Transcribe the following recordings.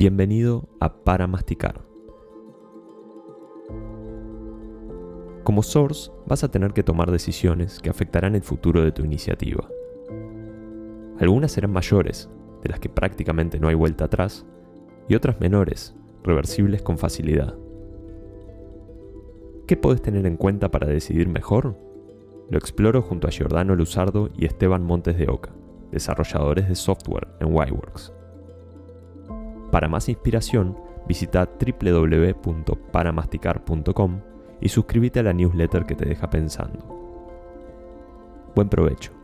Bienvenido a Para Masticar. Como source vas a tener que tomar decisiones que afectarán el futuro de tu iniciativa. Algunas serán mayores, de las que prácticamente no hay vuelta atrás, y otras menores, reversibles con facilidad. ¿Qué podés tener en cuenta para decidir mejor? Lo exploro junto a Giordano Luzardo y Esteban Montes de Oca, desarrolladores de software en Yworks. Para más inspiración, visita www.paramasticar.com y suscríbete a la newsletter que te deja pensando. Buen provecho.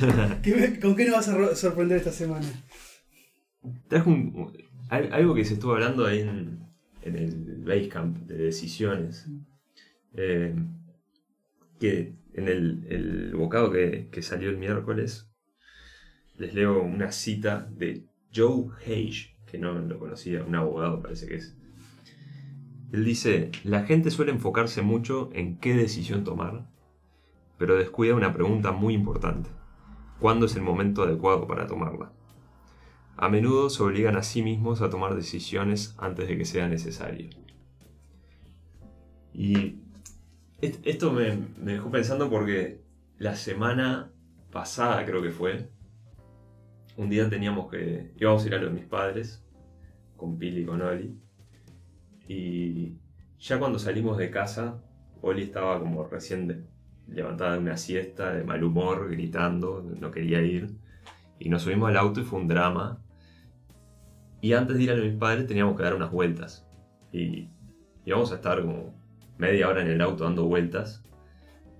¿Con qué nos vas a sorprender esta semana? Trajo un- algo que se estuvo hablando ahí en, en el Basecamp de decisiones. Eh, que en el, el bocado que, que salió el miércoles, les leo una cita de Joe Hage, que no lo conocía, un abogado parece que es. Él dice, la gente suele enfocarse mucho en qué decisión tomar, pero descuida una pregunta muy importante. ¿Cuándo es el momento adecuado para tomarla? A menudo se obligan a sí mismos a tomar decisiones antes de que sea necesario. Y est- esto me, dejó pensando porque la semana pasada creo que fue, un día teníamos que, íbamos a ir a lo de mis padres, con Pili y con Oli, y ya cuando salimos de casa, Oli estaba como recién levantada de una siesta, de mal humor, gritando, no quería ir. Y nos subimos al auto y fue un drama. Y antes de ir a lo de mis padres teníamos que dar unas vueltas. Y íbamos a estar como media hora en el auto dando vueltas.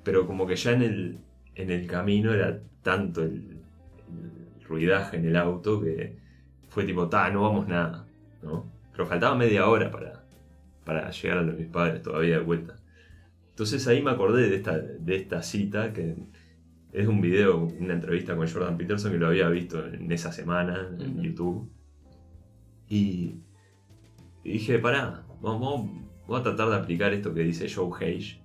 Pero como que ya en el, en el camino era tanto el, el ruidaje en el auto que fue tipo, ta, no vamos nada. ¿no? Pero faltaba media hora para, para llegar a lo de mis padres todavía de vuelta. Entonces ahí me acordé de esta, de esta cita que es un video, una entrevista con Jordan Peterson que lo había visto en esa semana en. YouTube. Y, y dije, pará, vamos, vamos- voy a tratar de aplicar esto que dice Joe Hage.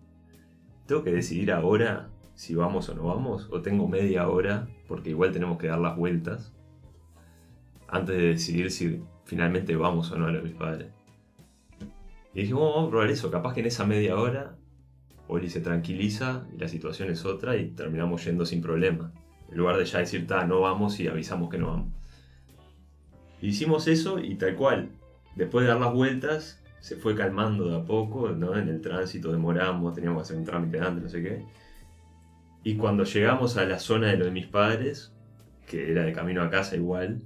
¿Tengo que decidir ahora si vamos o no vamos? ¿O tengo media hora? Porque igual tenemos que dar las vueltas. Antes de decidir si finalmente vamos o no a lo de mis padres. Y dije, bueno, vamos a probar eso. Capaz que en esa media hora Oli se tranquiliza y la situación es otra y terminamos yendo sin problema. En lugar de ya decir, ta, no vamos y avisamos que no vamos. Hicimos eso y tal cual. Después de dar las vueltas, se fue calmando de a poco, ¿no? En el tránsito demoramos, teníamos que hacer un trámite antes, no sé qué. Y cuando llegamos a la zona de lo de mis padres, que era de camino a casa igual,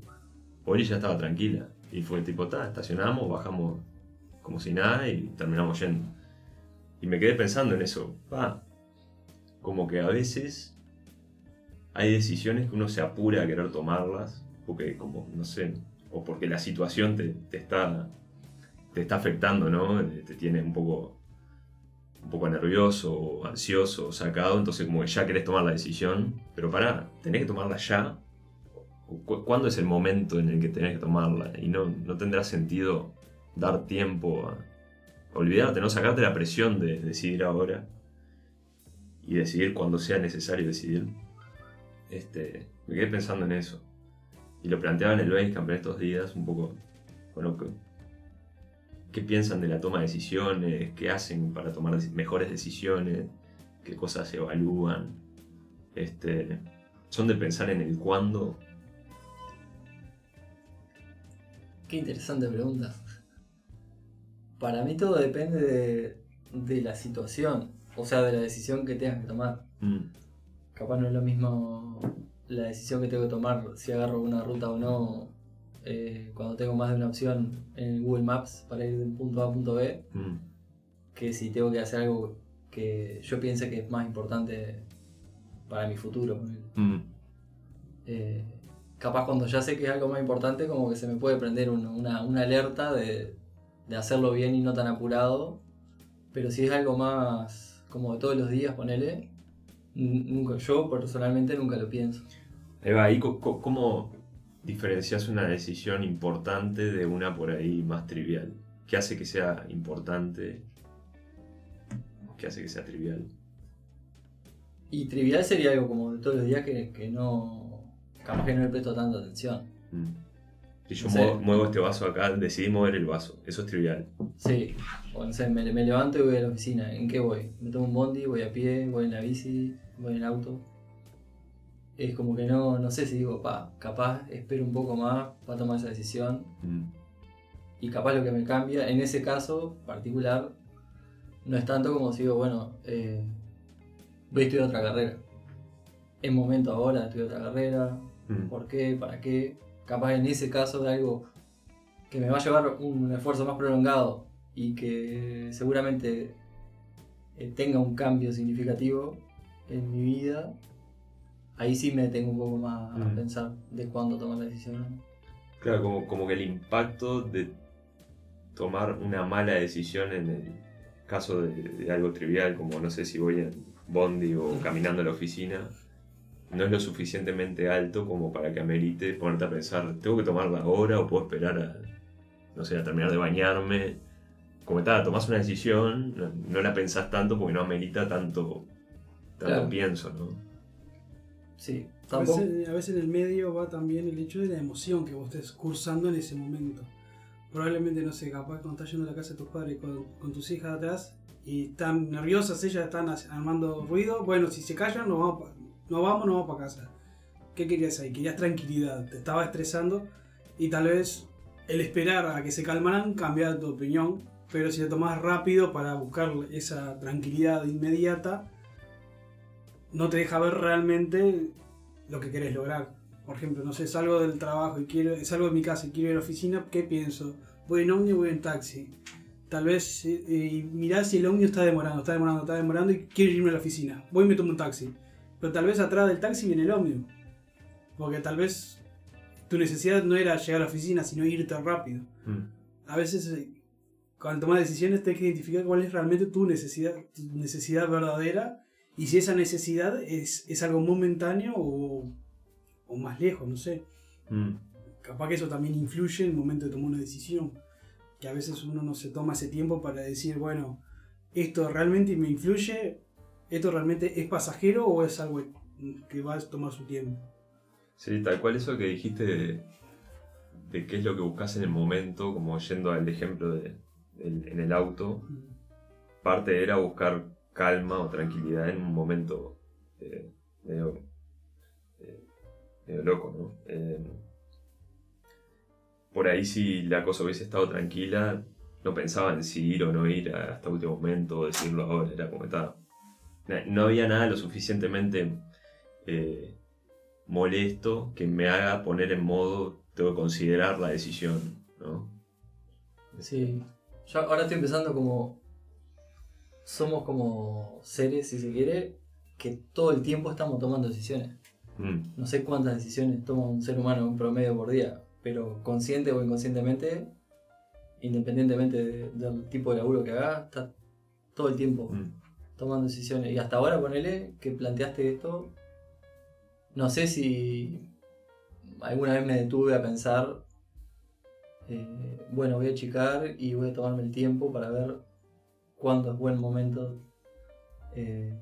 Oli ya estaba tranquila. Y fue tipo, ta, estacionamos, bajamos como si nada y terminamos yendo. Y me quedé pensando en eso. Como que a veces hay decisiones que uno se apura a querer tomarlas, porque como, no sé, o porque la situación te, te está, te está afectando, ¿no? Te tiene un poco, un poco nervioso, o ansioso, o sacado, entonces como que ya querés tomar la decisión, pero pará, tenés que tomarla ya. Cu- ¿Cuándo es el momento en el que tenés que tomarla? Y no, no tendrá sentido dar tiempo a, olvidarte, no sacarte la presión de decidir ahora y decidir cuando sea necesario decidir. Este, me quedé pensando en eso. Y lo planteaba en el Basecamp en estos días, un poco, bueno, ¿qué, qué piensan de la toma de decisiones? ¿Qué hacen para tomar mejores decisiones? ¿Qué cosas evalúan? Este, ¿Son de pensar en el cuándo? Qué interesante pregunta. Para mí todo depende de, de la situación, o sea, de la decisión que tengas que tomar. Mm, Capaz no es lo mismo la decisión que tengo que tomar si agarro una ruta o no eh, cuando tengo más de una opción en Google Maps para ir de un punto A a punto B, mm, que si tengo que hacer algo que yo piense que es más importante para mi futuro. mm, Eh, capaz cuando ya sé que es algo más importante, como que se me puede prender un- una, una alerta de, de hacerlo bien y no tan apurado. Pero si es algo más, como de todos los días, ponele, nunca, yo personalmente nunca lo pienso. Eva, co- ¿cómo diferencias una decisión importante de una por ahí más trivial? ¿Qué hace que sea importante? ¿Qué hace que sea trivial? Y trivial sería algo como de todos los días que, que no, capaz que no le presto tanta atención. Mm. Si yo No sé. muevo, muevo este vaso acá, decidí mover el vaso. Eso es trivial. Sí, o no sé, me, me levanto y voy a la oficina. ¿En qué voy? ¿Me tomo un bondi? ¿Voy a pie? ¿Voy en la bici? ¿Voy en auto? Es como que no, no sé si digo, pa, capaz espero un poco más para tomar esa decisión. Mm. Y capaz lo que me cambia, en ese caso particular, no es tanto como si digo, bueno, eh, voy a estudiar otra carrera. Es momento ahora de estudiar otra carrera. Mm. ¿Por qué? ¿Para qué? Capaz en ese caso de algo que me va a llevar un esfuerzo más prolongado y que seguramente eh, tenga un cambio significativo en mi vida, ahí sí me tengo un poco más a Mm. pensar de cuándo tomar la decisión. Claro, como, como que el impacto de tomar una mala decisión en el caso de, de algo trivial, como no sé si voy en bondi o caminando a la oficina, no es lo suficientemente alto como para que amerite ponerte a pensar, ¿tengo que tomarla ahora o puedo esperar a, no sé, a terminar de bañarme? Como está, tomás una decisión, no, no la pensás tanto porque no amerita tanto, tanto Claro. pienso, ¿no? Sí, A tampoco. veces, a veces en el medio va también el hecho de la emoción que vos estés cursando en ese momento. Probablemente, no sé, capaz cuando estás yendo a la casa de tus padres con, con tus hijas atrás y están nerviosas, ellas están armando ruido. Bueno, si se callan, nos vamos, nos vamos, nos vamos para casa. ¿Qué querías ahí? Querías tranquilidad, te estaba estresando y tal vez el esperar a que se calmaran cambiara tu opinión. Pero si te tomás rápido para buscar esa tranquilidad inmediata, no te deja ver realmente lo que querés lograr. Por ejemplo, no sé, salgo del trabajo y quiero, salgo de mi casa y quiero ir a la oficina, ¿qué pienso? ¿Voy en ómnibus voy en taxi? Tal vez eh, mirá si el ómnibus está demorando, está demorando, está demorando y quiero irme a la oficina. Voy y me tomo un taxi. Pero tal vez atrás del taxi viene el ómnibus. Porque tal vez tu necesidad no era llegar a la oficina, sino irte rápido. Mm. A veces, eh, cuando tomas decisiones, tienes que identificar cuál es realmente tu necesidad, tu necesidad verdadera y si esa necesidad es, es algo momentáneo o, o más lejos, no sé. Mm. Capaz que eso también influye en el momento de tomar una decisión. Que a veces uno no se toma ese tiempo para decir, bueno, esto realmente me influye, esto realmente es pasajero o es algo que va a tomar su tiempo. Sí, tal cual eso que dijiste de, de qué es lo que buscas en el momento, como yendo al ejemplo de, en el auto, parte era buscar calma o tranquilidad en un momento eh, medio, eh, medio loco, ¿no? Eh, por ahí si la cosa hubiese estado tranquila, no pensaba en si ir o no ir hasta último momento o decirlo ahora, era como estaba. No había nada lo suficientemente eh, molesto que me haga poner en modo, tengo que considerar la decisión, ¿no? Sí. Yo ahora estoy empezando como. Somos como seres, si se quiere, que todo el tiempo estamos tomando decisiones. Mm, No sé cuántas decisiones toma un ser humano en promedio por día, pero consciente o inconscientemente, independientemente de- del tipo de laburo que haga, está todo el tiempo mm. Tomando decisiones. Y hasta ahora, ponele que planteaste esto, no sé si alguna vez me detuve a pensar, eh, bueno, voy a achicar y voy a tomarme el tiempo para ver cuándo es buen momento eh,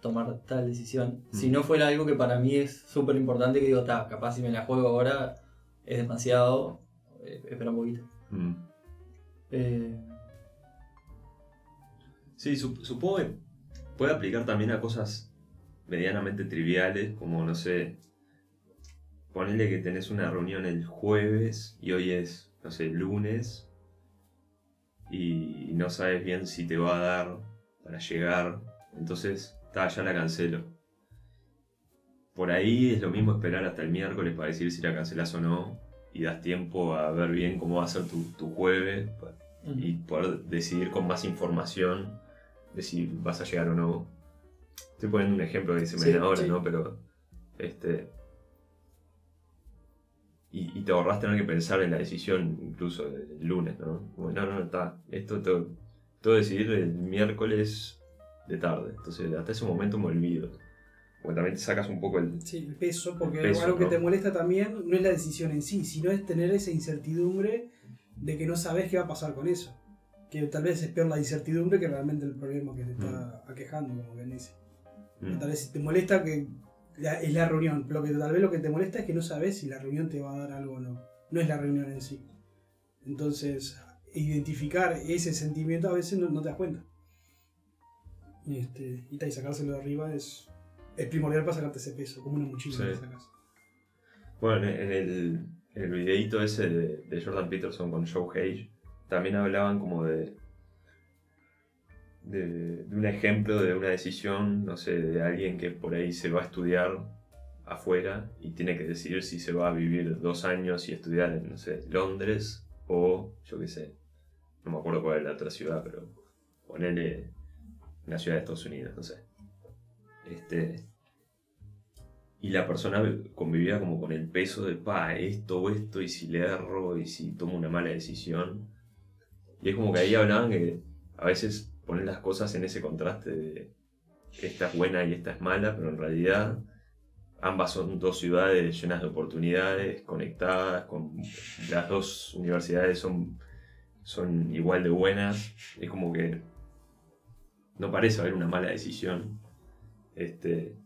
tomar tal decisión. Si Mm. no fuera algo que para mí es súper importante, que digo, ta, capaz si me la juego ahora es demasiado, eh, espera un poquito. Mm. Eh, Sí, sup- supongo que puede aplicar también a cosas medianamente triviales, como no sé, ponerle que tenés una reunión el jueves y hoy es, no sé, lunes y no sabes bien si te va a dar para llegar, entonces, ta, ya la cancelo. Por ahí es lo mismo esperar hasta el miércoles para decir si la cancelas o no y das tiempo a ver bien cómo va a ser tu, tu jueves y poder decidir con más información de si vas a llegar o no. Estoy poniendo un ejemplo que Sí, media hora, sí. ¿no? Pero, este... Y, y te ahorras tener que pensar en la decisión incluso el lunes, ¿no? Como, no, no, está, esto tengo, tengo que decidir el miércoles de tarde. Entonces, hasta ese momento me olvido. Porque también te sacas un poco el. Sí, el peso, porque peso, algo que te molesta también no es la decisión en sí, sino es tener esa incertidumbre de que no sabes qué va a pasar con eso. Que tal vez es peor la incertidumbre que realmente el problema que te está aquejando, como bien dice. Mm. Tal vez te molesta que la- es la reunión, pero que tal vez lo que te molesta es que no sabes si la reunión te va a dar algo o no. No es la reunión en sí. Entonces, identificar ese sentimiento a veces no, no te das cuenta. Y, este, y, y sacárselo de arriba es, es primordial para sacarte ese peso, como una mochila Sí. que sacas. Bueno, en en el, en el videíto ese de, de Jordan Peterson con Joe Hage, también hablaban como de, de, un ejemplo de una decisión, no sé, de alguien que por ahí se va a estudiar afuera y tiene que decidir si se va a vivir dos años y estudiar en, no sé, Londres o, yo qué sé, no me acuerdo cuál es la otra ciudad, pero ponele una ciudad de Estados Unidos, no sé. Este, y la persona convivía como con el peso de, pa, esto o esto, y si le erro, y si tomo una mala decisión. Y es como que ahí hablaban que a veces ponen las cosas en ese contraste de esta es buena y esta es mala, pero en realidad ambas son dos ciudades llenas de oportunidades, conectadas, con las dos universidades son, son igual de buenas. Es como que no parece haber una mala decisión. Este,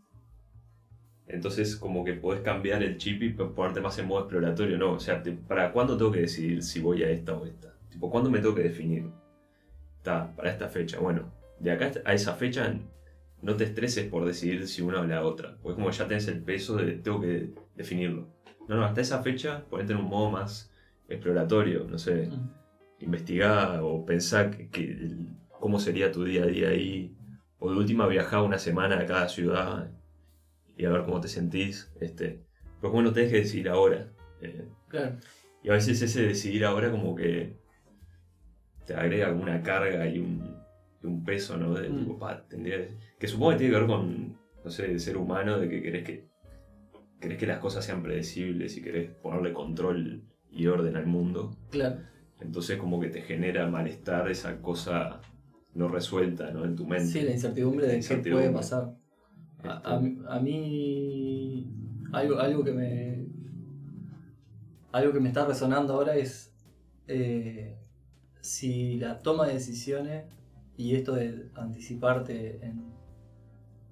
entonces, como que podés cambiar el chip y ponerte más en modo exploratorio, ¿no? O sea, ¿para cuándo tengo que decidir si voy a esta o esta? Tipo, ¿cuándo me tengo que definir? Está, para esta fecha. Bueno, de acá a esa fecha no te estreses por decidir si una o la otra. Porque como ya tenés el peso de tengo que definirlo. No, no, hasta esa fecha ponete en un modo más exploratorio, no sé, Mm. investigar o pensar que, cómo sería tu día a día ahí. O de última viajar una semana a cada ciudad y a ver cómo te sentís. Este, pero como no tenés que decidir ahora. eh, Claro. y a veces ese decidir ahora como que te agrega como una carga y un, peso, ¿no? De Mm. tipo, pa, tendría que supongo que tiene que ver con, no sé, el ser humano, de que querés que querés que las cosas sean predecibles y querés ponerle control y orden al mundo. Claro. Entonces como que te genera malestar esa cosa no resuelta, ¿no? En tu mente. Sí, la incertidumbre de qué puede pasar. A, a- a mí, algo, algo que me. Algo que me está resonando ahora es. eh, si la toma de decisiones y esto de anticiparte en.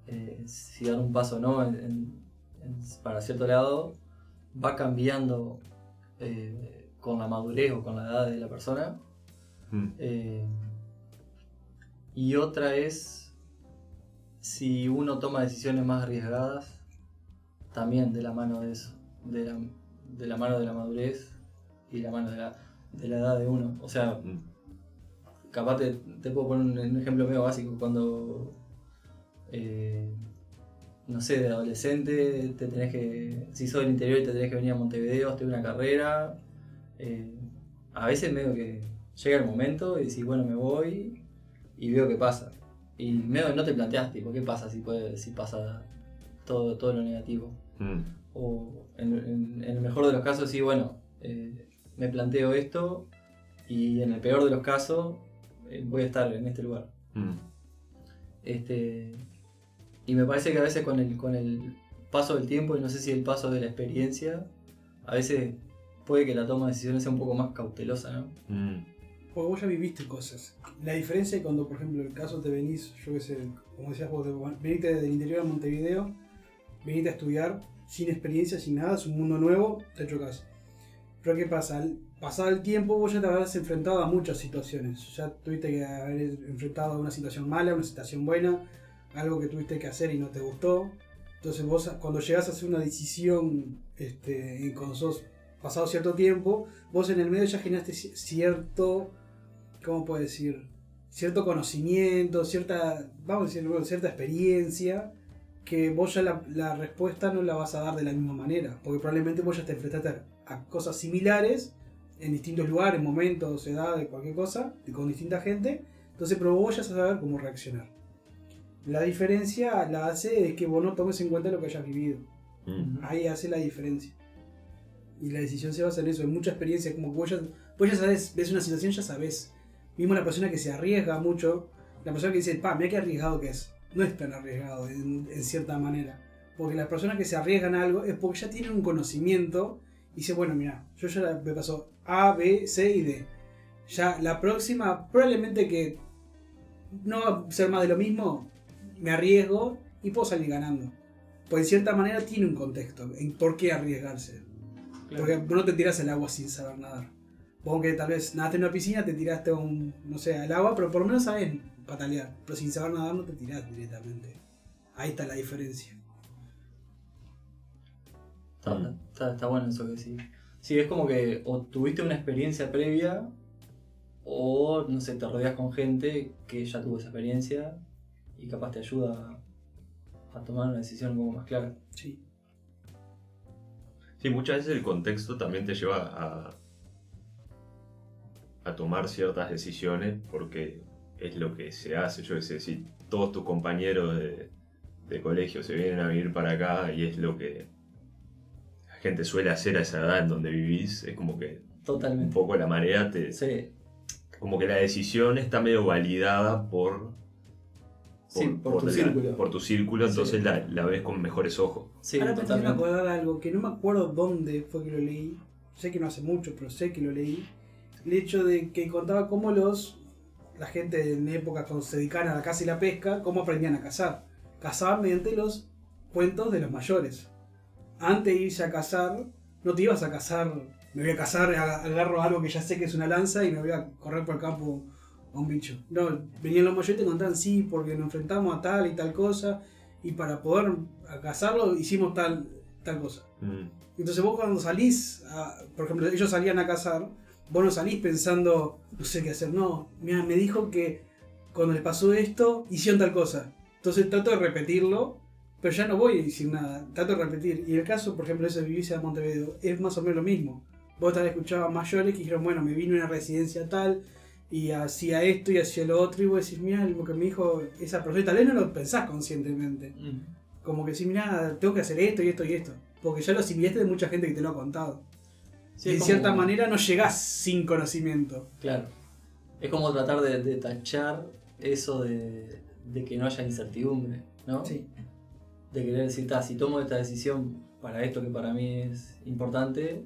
eh, si dar un paso o no en- en- en- para cierto lado, va cambiando eh, con la madurez o con la edad de la persona. mm, Eh, y otra es si uno toma decisiones más arriesgadas, también de la mano de eso, de la, de la mano de la madurez y de la mano de la, de la edad de uno. O sea, mm, capaz te, te puedo poner un, ejemplo medio básico, cuando, eh, no sé, de adolescente, te tenés que, si sos del interior y te tenés que venir a Montevideo, estudiar una carrera, eh, a veces medio que llega el momento y decís, bueno, me voy y veo qué pasa. Y medio que no te planteas, tipo, ¿qué pasa si, puede, si pasa todo, todo lo negativo? mm, O en, en- en el mejor de los casos, sí, bueno, eh, me planteo esto y en el peor de los casos eh, voy a estar en este lugar. mm. Este, y me parece que a veces con el, con el paso del tiempo, y no sé si el paso de la experiencia, a veces puede que la toma de decisiones sea un poco más cautelosa, ¿no? Mm, Porque vos ya viviste cosas. La diferencia es cuando, por ejemplo, el caso te venís, yo qué sé, como decías vos, de- veniste del interior a Montevideo, veniste a estudiar sin experiencia, sin nada, es un mundo nuevo, te chocas. Pero ¿qué pasa? Al pasar el tiempo vos ya te habrás enfrentado a muchas situaciones. Ya tuviste que haber enfrentado a una situación mala, una situación buena, algo que tuviste que hacer y no te gustó. Entonces vos cuando llegás a hacer una decisión, este, cuando sos pasado cierto tiempo, vos en el medio ya generaste ci- cierto, ¿cómo puedo decir? Cierto conocimiento, cierta, vamos a decir, bueno, cierta experiencia, que vos ya la, la respuesta no la vas a dar de la misma manera, porque probablemente vos ya te enfrentaste a, a cosas similares en distintos lugares, momentos, edades, cualquier cosa, con distinta gente, entonces pero vos ya sabes cómo reaccionar. La diferencia la hace es que vos no tomes en cuenta lo que hayas vivido. mm. Ahí hace la diferencia. Y la decisión se basa en eso, en mucha experiencia, como que vos ya, vos ya sabes, ves una situación, ya sabes. Mismo la persona que se arriesga mucho La persona que dice, pa, mira qué arriesgado que es. No es tan arriesgado en, en cierta manera. Porque las personas que se arriesgan a algo es porque ya tienen un conocimiento dice, bueno, mira, yo ya me pasó A, B, C y D. Ya la próxima, probablemente que no va a ser más de lo mismo, me arriesgo y puedo salir ganando. Pues en cierta manera tiene un contexto en por qué arriesgarse. Porque vos no te tiras al agua sin saber nadar. Vos que tal vez nadaste en una piscina, te tiraste un, no sé, al agua, pero por lo menos sabes patalear. Pero sin saber nadar no te tirás directamente. Ahí está la diferencia. Está, está- está bueno eso que sí. Sí, es como que o tuviste una experiencia previa o, no sé, te rodeas con gente que ya tuvo esa experiencia y capaz te ayuda a, a tomar una decisión un poco más clara. Sí. Sí, muchas veces el contexto también te lleva a, a tomar ciertas decisiones porque es lo que se hace. Yo qué sé, si todos tus compañeros de, de colegio se vienen a vivir para acá y es lo que gente suele hacer a esa edad en donde vivís, es como que un Totalmente. poco la marea te... Sí, Como que la decisión está medio validada por... sí, por, tu la- círculo. por tu círculo, Sí. entonces la, la ves con mejores ojos. Sí, Ahora totalmente. acordar algo que no me acuerdo dónde fue que lo leí. Sé que no hace mucho, pero sé que lo leí. El hecho de que contaba cómo los la gente en épocas cuando se dedicaban a la caza y la pesca, cómo aprendían a cazar. Cazaban mediante los cuentos de los mayores. Antes de irse a cazar, no te ibas a cazar, me voy a cazar, ag- agarro algo que ya sé que es una lanza y me voy a correr por el campo a un bicho. No, venían los mayores y te contaban, sí, porque nos enfrentamos a tal y tal cosa, y para poder cazarlo hicimos tal, tal cosa. Mm. Entonces vos cuando salís, a- por ejemplo, ellos salían a cazar, vos no salís pensando, no sé qué hacer, no, mira, me dijo que cuando les pasó esto, hicieron tal cosa. Entonces trato de repetirlo, pero ya no voy a decir nada, trato de repetir. Y el caso, por ejemplo, ese de vivirse a Montevideo, es más o menos lo mismo. Vos tal vez escuchabas mayores que dijeron, bueno, me vine a una residencia tal, y hacía esto y hacía lo otro, y vos decís, mira, lo que me dijo esa y tal vez no lo pensás conscientemente como que si mira, tengo que hacer esto y esto y esto. Porque ya lo asimilaste de mucha gente que te lo ha contado. sí, y de como- cierta manera no llegás sin conocimiento. Claro. Es como tratar de, de tachar eso de, de que no haya incertidumbre, ¿no? Sí. De querer decir, "Ta, si tomo esta decisión para esto que para mí es importante,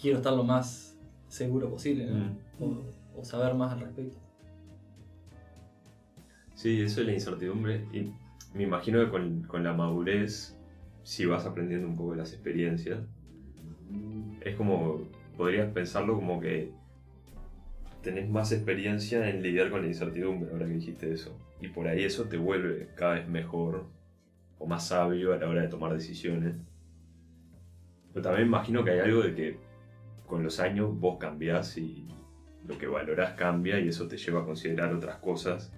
quiero estar lo más seguro posible, ¿no? Mm. O, o saber más al respecto. Sí, eso es la incertidumbre. Y me imagino que con, con la madurez, si vas aprendiendo un poco de las experiencias, es como, podrías pensarlo como que tenés más experiencia en lidiar con la incertidumbre, ahora que dijiste eso. Y por ahí eso te vuelve cada vez mejor o más sabio a la hora de tomar decisiones. Pero también imagino que hay algo de que con los años vos cambiás y lo que valorás cambia y eso te lleva a considerar otras cosas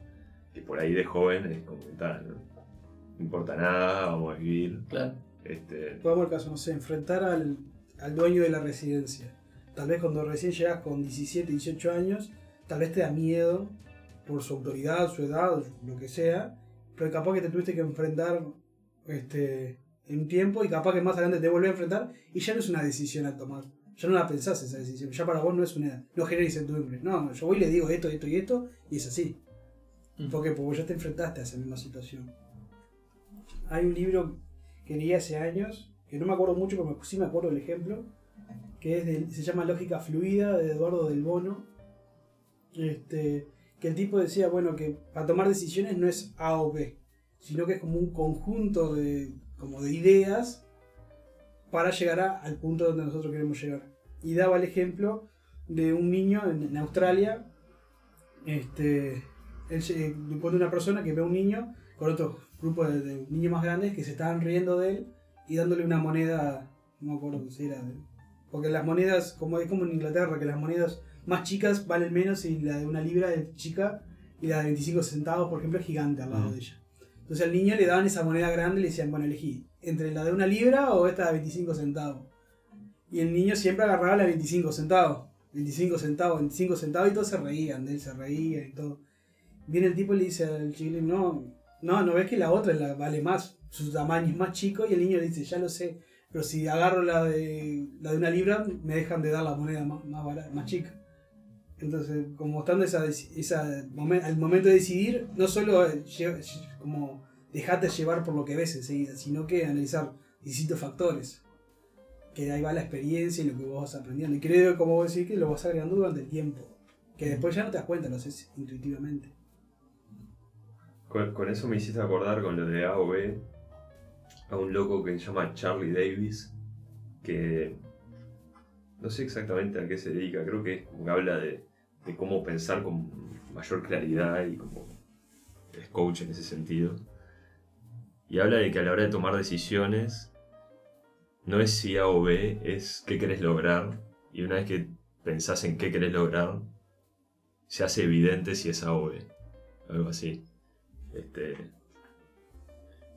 que por ahí de joven es como que tal, ¿no? No importa nada, vamos a vivir. Claro. Este, Pongamos el caso, no sé, enfrentar al, al dueño de la residencia. Tal vez cuando recién llegas con 17, 18 años, tal vez te da miedo por su autoridad, su edad, lo que sea, pero capaz que te tuviste que enfrentar este, en un tiempo y capaz que más adelante te vuelve a enfrentar y ya no es una decisión a tomar. Ya no la pensás esa decisión, ya para vos no es una. No genera incertidumbre. No, yo voy y le digo esto, esto y esto, y es así. Mm. Porque ya te enfrentaste a esa misma situación. Hay un libro que leí hace años, que no me acuerdo mucho, pero sí me acuerdo del ejemplo, que es de- se llama Lógica Fluida de Eduardo del Bono. Este, que el tipo decía, bueno, que para tomar decisiones no es A o B, sino que es como un conjunto de, como de ideas para llegar a- al punto donde nosotros queremos llegar. Y daba el ejemplo de un niño en, en Australia, este, él encuentra una persona que ve a un niño con otro grupo de, de niños más grandes que se estaban riendo de él y dándole una moneda, no me acuerdo si era, de- porque las monedas, como es como en Inglaterra, que las monedas más chicas valen menos y la de una libra es chica y la de 25 centavos, por ejemplo, es gigante al lado Mm. de ella. Entonces al niño le daban esa moneda grande y le decían, bueno, elegí entre la de una libra o esta de 25 centavos. Y el niño siempre agarraba la de 25 centavos. 25 centavos, 25 centavos y todos se reían de él, se reían y todo. Viene el tipo y le dice al chiquilín, no, no, no ves que la otra vale más, su tamaño es más chico y el niño le dice, ya lo sé, pero si agarro la de, la de una libra me dejan de dar la moneda más, más chica. Entonces, como estando esa, esa momen- al momento de decidir, no solo eh, lle- como dejarte llevar por lo que ves enseguida, sino que analizar distintos factores. Que de ahí va la experiencia y lo que vos vas aprendiendo. Y creo, como vos decís, que lo vas agregando durante el tiempo. Que después ya no te das cuenta, lo haces intuitivamente. Con, con eso me hiciste acordar con lo de A o B a un loco que se llama Charlie Davis, que no sé exactamente a qué se dedica, creo que es como que habla de, de cómo pensar con mayor claridad y como es coach en ese sentido. Y habla de que a la hora de tomar decisiones no es si A o B, es qué querés lograr. Y una vez que pensás en qué querés lograr, se hace evidente si es A o B. Algo así. Este,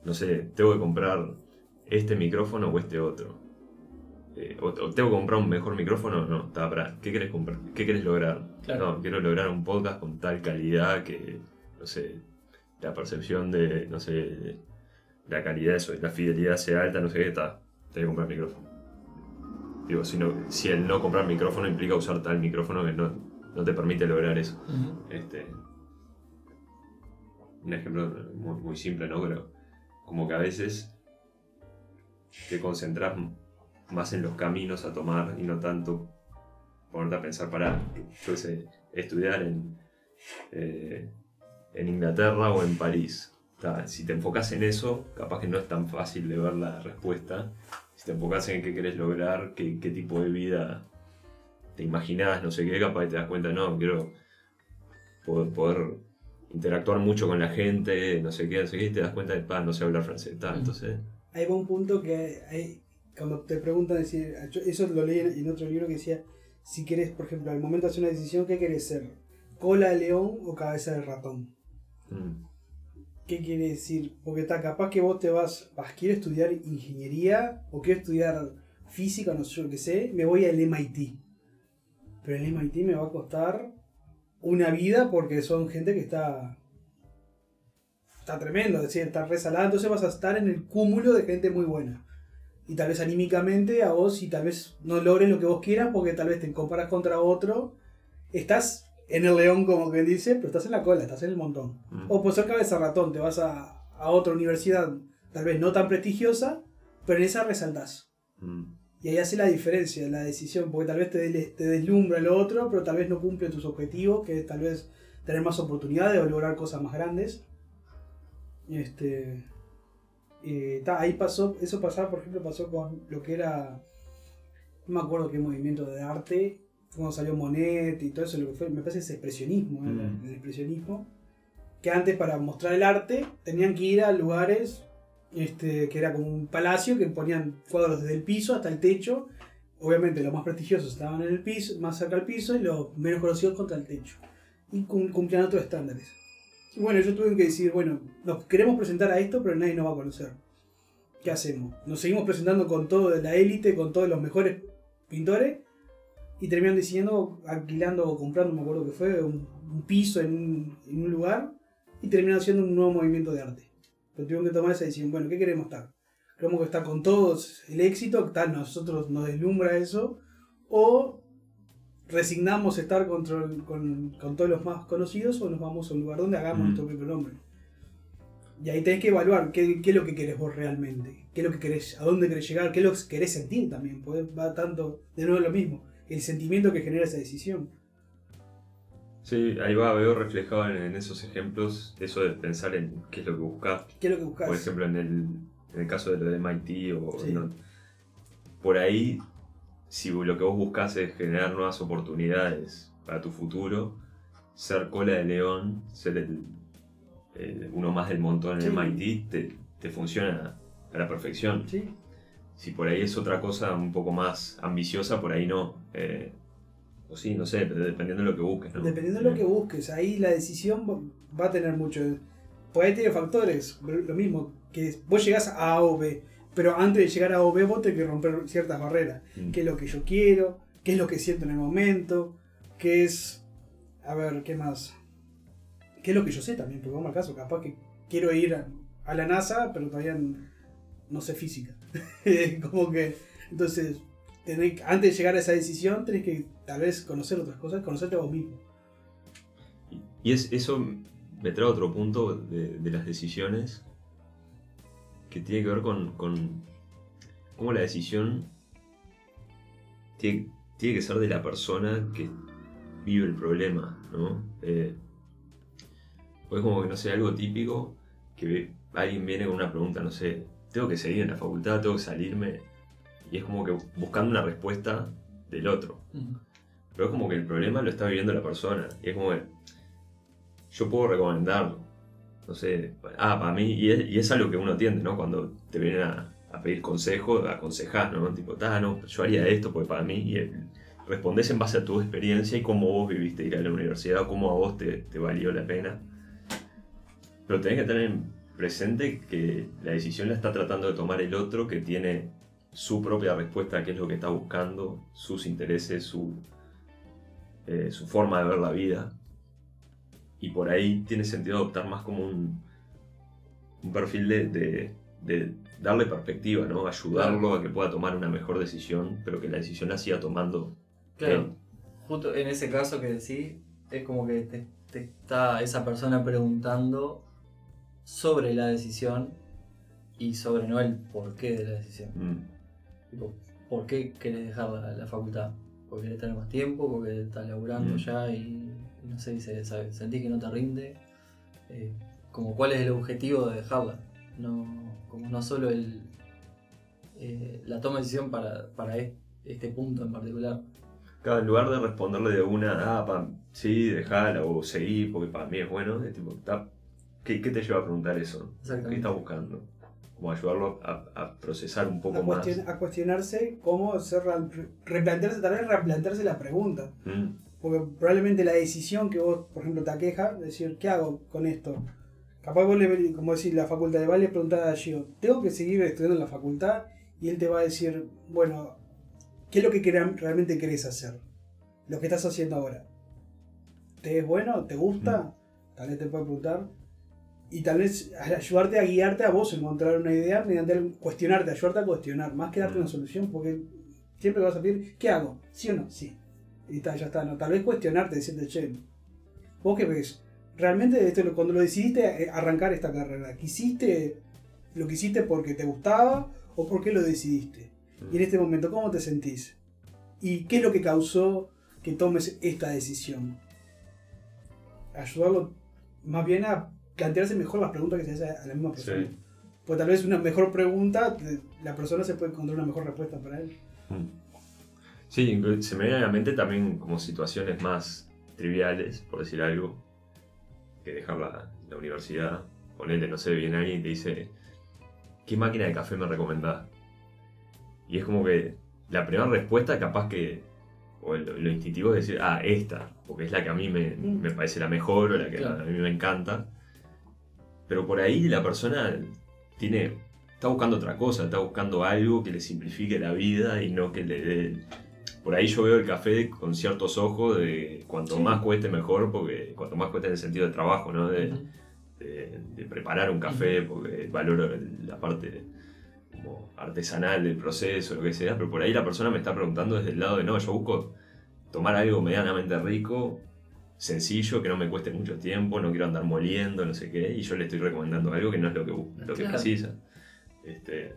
no sé, tengo que comprar este micrófono o este otro. Eh, o, tengo que comprar un mejor micrófono o no. Está, pará, ¿Qué querés comprar? ¿Qué querés lograr? Claro. No, quiero lograr un podcast con tal calidad que, no sé, la percepción de, no sé, de la calidad, eso, la fidelidad sea alta, no sé qué, está. Tengo que comprar micrófono. Digo, si, no, si el no comprar micrófono implica usar tal micrófono que no, no te permite lograr eso. Este, un ejemplo muy, muy simple, ¿no? Pero como que a veces te concentras más en los caminos a tomar y no tanto ponerte a pensar para, yo sé, estudiar en, eh, en Inglaterra o en París. Ta, si te enfocas en eso, capaz que no es tan fácil de ver la respuesta. Si te enfocas en qué querés lograr, qué, qué tipo de vida te imaginás, no sé qué, capaz que te das cuenta, no, quiero poder, poder interactuar mucho con la gente, no sé qué, no sé qué, y te das cuenta de, pa, no sé hablar francés, tal, entonces, Ahí va un punto que hay, cuando te preguntan, decir, eso lo leí en otro libro que decía, si querés, por ejemplo, al momento de hacer una decisión, ¿qué querés ser? ¿Cola de león o cabeza de ratón? mm, ¿Qué quiere decir? Porque está capaz que vos te vas, vas, quiero estudiar ingeniería o quiero estudiar física, no sé yo qué sé, me voy al MIT. Pero el MIT me va a costar una vida porque son gente que está. Está tremendo, es decir, está resalada, entonces vas a estar en el cúmulo de gente muy buena. Y tal vez anímicamente a vos, y tal vez no logres lo que vos quieras, porque tal vez te comparas contra otro, estás en el león, como quien dice, pero estás en la cola, estás en el montón. mm, O por ser cabeza ratón, te vas a, a otra universidad, tal vez no tan prestigiosa, pero en esa resaltás. mm, Y ahí hace la diferencia, la decisión, porque tal vez te, des- te deslumbra lo otro, pero tal vez no cumple tus objetivos, que es tal vez tener más oportunidades o lograr cosas más grandes. Este, eh, ta, ahí pasó, eso pasaba, por ejemplo, pasó con lo que era, no me acuerdo qué movimiento de arte, cuando salió Monet y todo eso, lo que fue, me parece ese expresionismo, ¿eh? Mm. el expresionismo, que antes para mostrar el arte tenían que ir a lugares este, que era como un palacio que ponían cuadros desde el piso hasta el techo. Obviamente los más prestigiosos estaban en el piso, más cerca al piso y los menos conocidos contra el techo. Y cum- cumplían otros estándares. Bueno, yo tuve que decir, bueno, nos queremos presentar a esto, pero nadie nos va a conocer. ¿Qué hacemos? Nos seguimos presentando con todo de la élite, con todos los mejores pintores, y terminan diciendo, alquilando o comprando, me acuerdo que fue, un, piso en un, lugar, y terminan haciendo un nuevo movimiento de arte. Pero tuvieron que tomar esa decisión, bueno, ¿qué queremos estar? ¿Queremos estar con todos el éxito? Tal, nosotros nos deslumbra eso. ¿O resignamos estar con, con, con todos los más conocidos o nos vamos a un lugar donde hagamos Mm. nuestro propio nombre? Y ahí tenés que evaluar qué, qué es lo que querés vos realmente, qué es lo que querés, a dónde querés llegar, qué es lo que querés sentir también, porque va tanto, de nuevo lo mismo, el sentimiento que genera esa decisión. Sí, ahí va, veo reflejado en, en esos ejemplos eso de pensar en qué es lo que buscas. ¿Qué es lo que buscas? Por ejemplo, en el, en el caso de lo de MIT o Sí. no- por ahí, si lo que vos buscas es generar nuevas oportunidades para tu futuro, ser cola de león, ser el, el- uno más del montón en Sí. MIT, te, te funciona a la perfección. Sí, Si por ahí es otra cosa un poco más ambiciosa, por ahí no. Eh, o sí, no sé, dependiendo de lo que busques. ¿no? Dependiendo de lo que busques, ahí la decisión va- a tener mucho. Pues ahí tiene factores, lo mismo, que vos llegás a A o B, pero antes de llegar a A o B vos tenés que romper ciertas barreras. Mm. ¿Qué es lo que yo quiero? ¿Qué es lo que siento en el momento? ¿Qué es... A ver, ¿qué más? ¿Qué es lo que yo sé también? Porque vamos al caso, capaz que quiero ir a, a la NASA, pero todavía no sé física. Como que... Entonces, tenés- antes de llegar a esa decisión, tenés que tal vez conocer otras cosas, conocerte a vos mismo. Y es, eso me trae otro punto de, de las decisiones que tiene que ver con, con cómo la decisión tiene, tiene que ser de la persona que vive el problema, ¿no? Eh, pues como que, no sé, algo típico, que alguien viene con una pregunta, no sé, tengo que seguir en la facultad, tengo que salirme, y es como que buscando una respuesta del otro. Pero es como que el problema lo está viviendo la persona. Y es como que yo puedo recomendar, no sé, ah, para mí, y es, y es algo que uno tiende, ¿no? Cuando te vienen a, pedir consejo, aconsejar, ¿no? Tipo, ah, yo haría esto porque para mí, y el- respondés en base a tu experiencia y cómo vos viviste ir a la universidad, cómo a vos te, te valió la pena. Pero tenés que tener presente que la decisión la está tratando de tomar el otro que tiene su propia respuesta a qué es lo que está buscando, sus intereses, su, eh, su forma de ver la vida. Y por ahí tiene sentido adoptar más como un, un perfil de, de- de darle perspectiva, ¿no? Ayudarlo a que pueda tomar una mejor decisión, pero que la decisión la siga tomando. Claro, él. justo en ese caso que decís, es como que te, te está esa persona preguntando sobre la decisión y sobre no el porqué de la decisión. Mm, ¿por qué querés dejar la, la facultad? ¿Porque querés tener más tiempo? ¿Porque estás laburando Mm. ya y no sé, se- sabe- sentís que no te rinde? Eh, como cuál es el objetivo de dejarla. No, como no solo el, eh, la toma de decisión para, para este punto en particular. Claro, en lugar de responderle de una, ah, pa, sí, dejala o seguí, porque para mí es bueno, es tipo, ¿qué, qué te lleva a preguntar eso? ¿Qué estás buscando? Como ayudarlo a, a procesar un poco A, más. a cuestionarse cómo ser, re- replantearse, tal vez replantearse la pregunta. Mm, Porque probablemente la decisión que vos, por ejemplo, te aqueja, decir, ¿qué hago con esto? Capaz vos, le, como decir, la facultad de Vale, preguntar a Gio, ¿tengo que seguir estudiando en la facultad? Y él te va a decir, bueno, ¿qué es lo que realmente querés hacer? Lo que estás haciendo ahora. ¿Te es bueno? ¿Te gusta? Tal vez te puede preguntar. Y tal vez ayudarte a guiarte a vos a encontrar una idea mediante cuestionarte, ayudarte a cuestionar, más que darte una solución, porque siempre vas a pedir, ¿qué hago? ¿Sí o no? Sí. Y ta, ya está, ¿no? Tal vez cuestionarte, decirte, che, ¿vos qué ves? ¿Realmente esto, cuando lo decidiste eh, arrancar esta carrera, ¿quisiste, lo quisiste porque te gustaba o porque lo decidiste? Y en este momento, ¿cómo te sentís? ¿Y qué es lo que causó que tomes esta decisión? Ayudarlo más bien a plantearse mejor las preguntas que se hace a la misma persona. Sí. Pues tal vez una mejor pregunta, la persona se puede encontrar una mejor respuesta para él. Mm. Sí, se me viene a la mente también como situaciones más triviales, por decir algo, que dejar la, la universidad. Ponele, no sé, viene alguien y te dice, ¿qué máquina de café me recomendás? Y es como que la primera respuesta capaz que, o lo, lo instintivo es decir, ah, esta, porque es la que a mí me, Mm. me parece la mejor o la que Claro. a mí me encanta. Pero por ahí la persona tiene, está buscando otra cosa, está buscando algo que le simplifique la vida y no que le dé... Por ahí yo veo el café con ciertos ojos de cuanto Sí. más cueste mejor, porque cuanto más cueste en el sentido de trabajo, ¿no? De, Ujú. de- de preparar un café, porque valoro la parte como artesanal del proceso, lo que sea, pero por ahí la persona me está preguntando desde el lado de, no, yo busco tomar algo medianamente rico, sencillo, que no me cueste mucho tiempo, no quiero andar moliendo, no sé qué, y yo le estoy recomendando algo que no es lo que, lo que Claro. precisa. Este,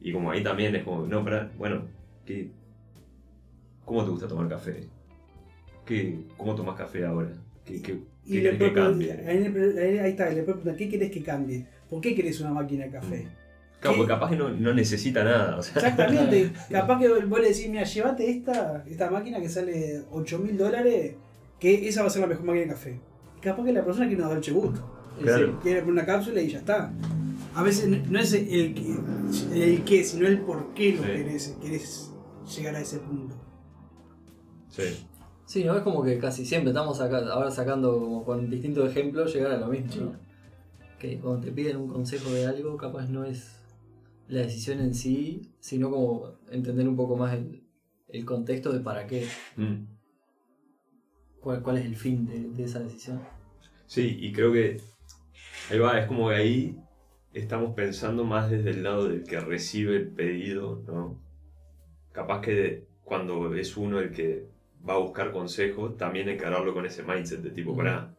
y como ahí también es como, no, para, bueno, ¿qué, ¿cómo te gusta tomar café? ¿Qué, ¿Cómo tomas café ahora? ¿Qué, qué, Y que cambie? ahí, está, le puede preguntar, ¿qué querés que cambie? ¿Por qué querés una máquina de café? Claro, ¿Qué? porque capaz que no, no necesita nada. O sea, Exactamente. Capaz que vos le decís, mira, llévate esta, esta máquina que sale 8 mil dólares, que esa va a ser la mejor máquina de café. Capaz que la persona quiere una dolce gusto. Claro. Quiere poner una cápsula y ya está. A veces no- es el el qué, sino el por qué lo Sí. querés, querés llegar a ese punto. sí. Sí, ¿no? Es como que casi siempre estamos acá, ahora sacando como con distintos ejemplos llegar a lo mismo, Sí. ¿no? Que cuando te piden un consejo de algo, capaz no es la decisión en sí, sino como entender un poco más el, el contexto de para qué, Mm. cuál, cuál es el fin de, de esa decisión. Sí, y creo que ahí va, es como que ahí estamos pensando más desde el lado del que recibe el pedido, ¿no? Capaz que cuando es uno el que va a buscar consejos, también encararlo con ese mindset de tipo, para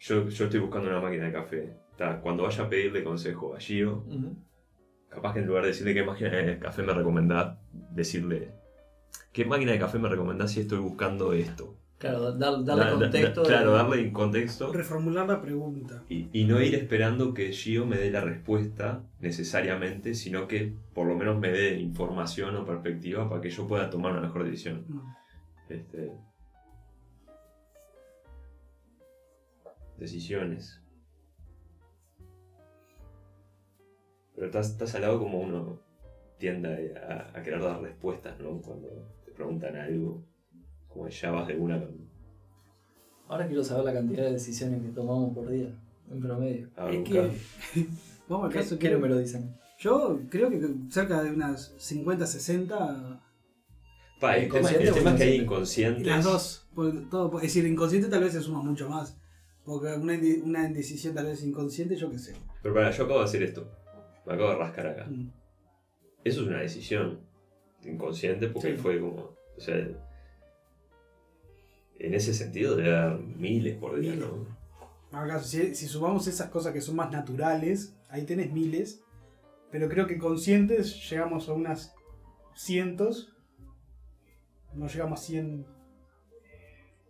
yo, yo estoy buscando una máquina de café. Ta, cuando vaya a pedirle consejo a Gio, capaz que en lugar de decirle qué máquina de café me recomendás, decirle qué máquina de café me recomendás si estoy buscando esto. Claro, dar- darle Da- da- contexto. da- claro, de- darle contexto Reformular la pregunta. y, y no ir esperando que Gio me dé la respuesta necesariamente, sino que por lo menos me dé información o perspectiva para que yo pueda tomar una mejor decisión. Mm. Este, decisiones. Pero estás, estás al lado como uno tiende a, a querer dar respuestas, ¿no? Cuando te preguntan algo, como ya vas de una Ahora quiero saber la cantidad de decisiones que tomamos por día, en promedio. a Es que. Vamos al ¿Qué, caso qué que. número dicen? Yo creo que cerca de unas 50, 60. Pa, el, tema, ¿Inconsciente el tema es que hay inconscientes. las dos. por- todo, es decir, inconsciente tal vez se suma mucho más. Porque una, una indecisión tal vez inconsciente, yo qué sé. Pero para, yo acabo de hacer esto. Me acabo de rascar acá. Mm. Eso es una decisión inconsciente porque Sí. fue como. O sea. En ese sentido debe haber miles por día, Miles. ¿no? Acá, si, si sumamos esas cosas que son más naturales, ahí tenés miles. Pero creo que conscientes llegamos a unas cientos. No llegamos a 100.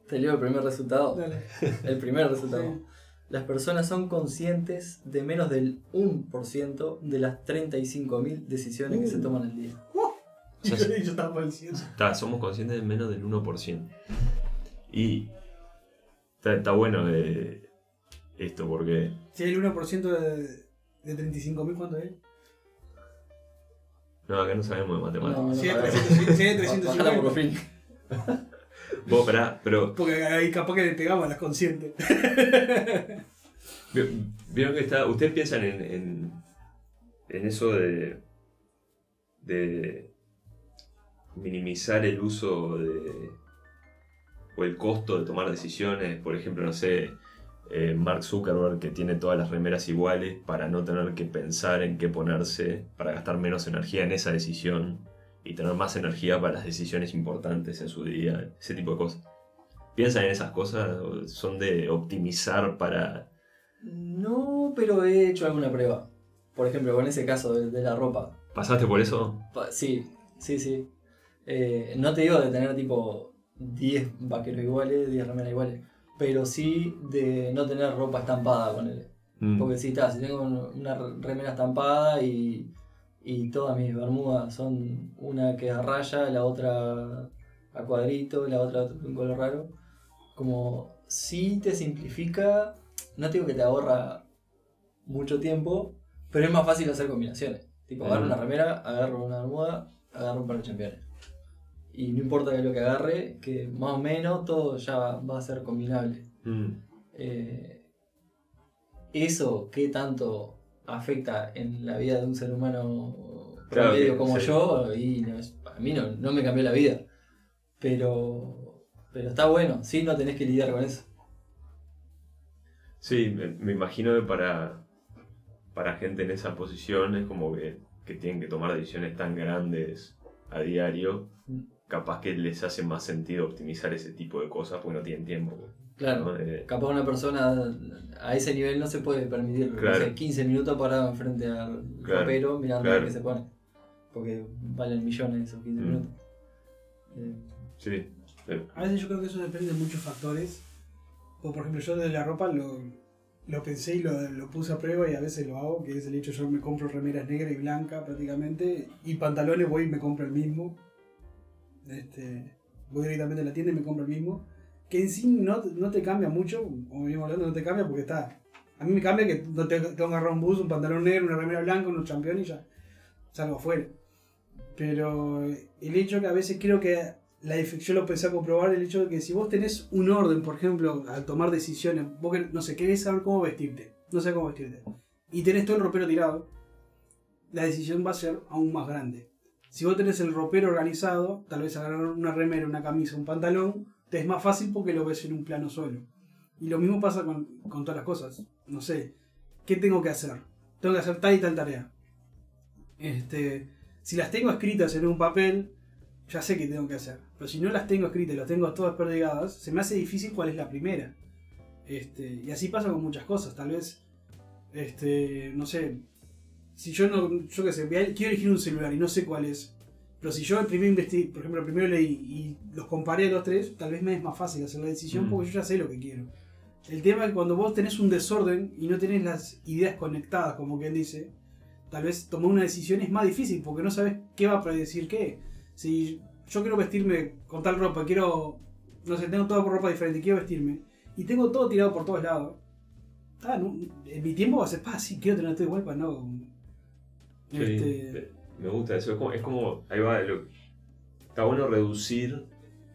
Te leo el primer resultado. Dale. El primer resultado. Sí. Las personas son conscientes de menos del 1% de las 35.000 decisiones que se Uh. toman al día. Y O yo, sea, yo estaba por el 100. Está, somos conscientes de menos del 1%. Y está, está bueno eh, esto porque Si hay el 1% de, de 35.000, ¿cuánto es? no, acá no sabemos de matemáticas. No, no, Si hay no, 300, si hay Bájala por 350. fin. Vos, pará, pero Porque ahí capaz que le pegamos a las conscientes. vi- vieron que está. Ustedes piensan en, en, en eso de. de minimizar el uso de. O el costo de tomar decisiones. Por ejemplo, no sé. eh, Mark Zuckerberg que tiene todas las remeras iguales para no tener que pensar en qué ponerse, para gastar menos energía en esa decisión y tener más energía para las decisiones importantes en su día, ese tipo de cosas. ¿Piensan en esas cosas? ¿O ¿Son de optimizar para...? No, pero he hecho alguna prueba. Por ejemplo, con ese caso de, de la ropa. ¿Pasaste por eso? Pa- Sí, sí, sí. Eh, no te digo de tener tipo 10 vaqueros iguales, 10 remeras iguales. Pero sí de no tener ropa estampada con él. Mm. Porque si está, si tengo una remera estampada y, y todas mis bermudas son una que es a raya, la otra a cuadrito, la otra un color raro, como si te simplifica, no digo que te ahorra mucho tiempo, pero es más fácil hacer combinaciones. Tipo, agarro Mm. una remera, agarro una bermuda, agarro un par de championes. Y no importa lo que agarre, que más o menos todo ya va a ser combinable. Mm. Eh, eso qué tanto afecta en la vida de un ser humano Claro promedio que como sí. yo y no a mí no, no me cambió la vida pero pero está bueno sí no tenés que lidiar con eso Sí, me, me imagino que para, para gente en esa posición es como que, que tienen que tomar decisiones tan grandes a diario, Mm. Capaz que les hace más sentido optimizar ese tipo de cosas porque no tienen tiempo. claro ¿no? Eh, capaz una persona a ese nivel no se puede permitir no Claro. sé, 15 minutos parado enfrente al Claro, ropero mirando claro. qué se pone porque valen millones esos 15 Mm. minutos Eh, sí. A veces yo creo que eso depende de muchos factores. O por ejemplo, yo de la ropa lo, lo pensé y lo, lo puse a prueba y a veces lo hago, que es el hecho yo me compro remeras negras y blancas prácticamente, y pantalones voy y me compro el mismo. Este, voy directamente a la tienda y me compro el mismo. Que en sí no, no te cambia mucho, como venimos hablando, no te cambia porque está. A mí me cambia que no te, tengo un bus, un pantalón negro, una remera blanca, unos campeones y ya salgo afuera. Pero el hecho que a veces creo que la yo lo pensé a comprobar, el hecho de que si vos tenés un orden, por ejemplo, al tomar decisiones, vos que- no sé, querés saber cómo vestirte, no sé cómo vestirte, y tenés todo el ropero tirado, la decisión va a ser aún más grande. Si vos tenés el ropero organizado, tal vez agarrar una remera, una camisa, un pantalón, te es más fácil porque lo ves en un plano solo. Y lo mismo pasa con, con todas las cosas. No sé, ¿qué tengo que hacer? Tengo que hacer tal y tal tarea. Este, si las tengo escritas en un papel, ya sé qué tengo que hacer. Pero si no las tengo escritas y las tengo todas perdigadas, se me hace difícil cuál es la primera. Este, y así pasa con muchas cosas. Tal vez, este, no sé, si yo no, yo qué sé, a- quiero elegir un celular y no sé cuál es. Pero si yo primero investigué, por ejemplo, primero leí y los comparé los tres, tal vez me es más fácil hacer la decisión Mm. porque yo ya sé lo que quiero. El tema es que cuando vos tenés un desorden y no tenés las ideas conectadas, como quien dice, tal vez tomar una decisión es más difícil porque no sabes qué va a predecir qué. Si yo quiero vestirme con tal ropa, quiero, no sé, tengo toda ropa diferente, quiero vestirme, y tengo todo tirado por todos lados, ah, no, en mi tiempo va a ser, ah, sí, quiero tener todo igual para no. Sí, Este, eh, me gusta eso. Es como, es como- ahí va, lo- está bueno reducir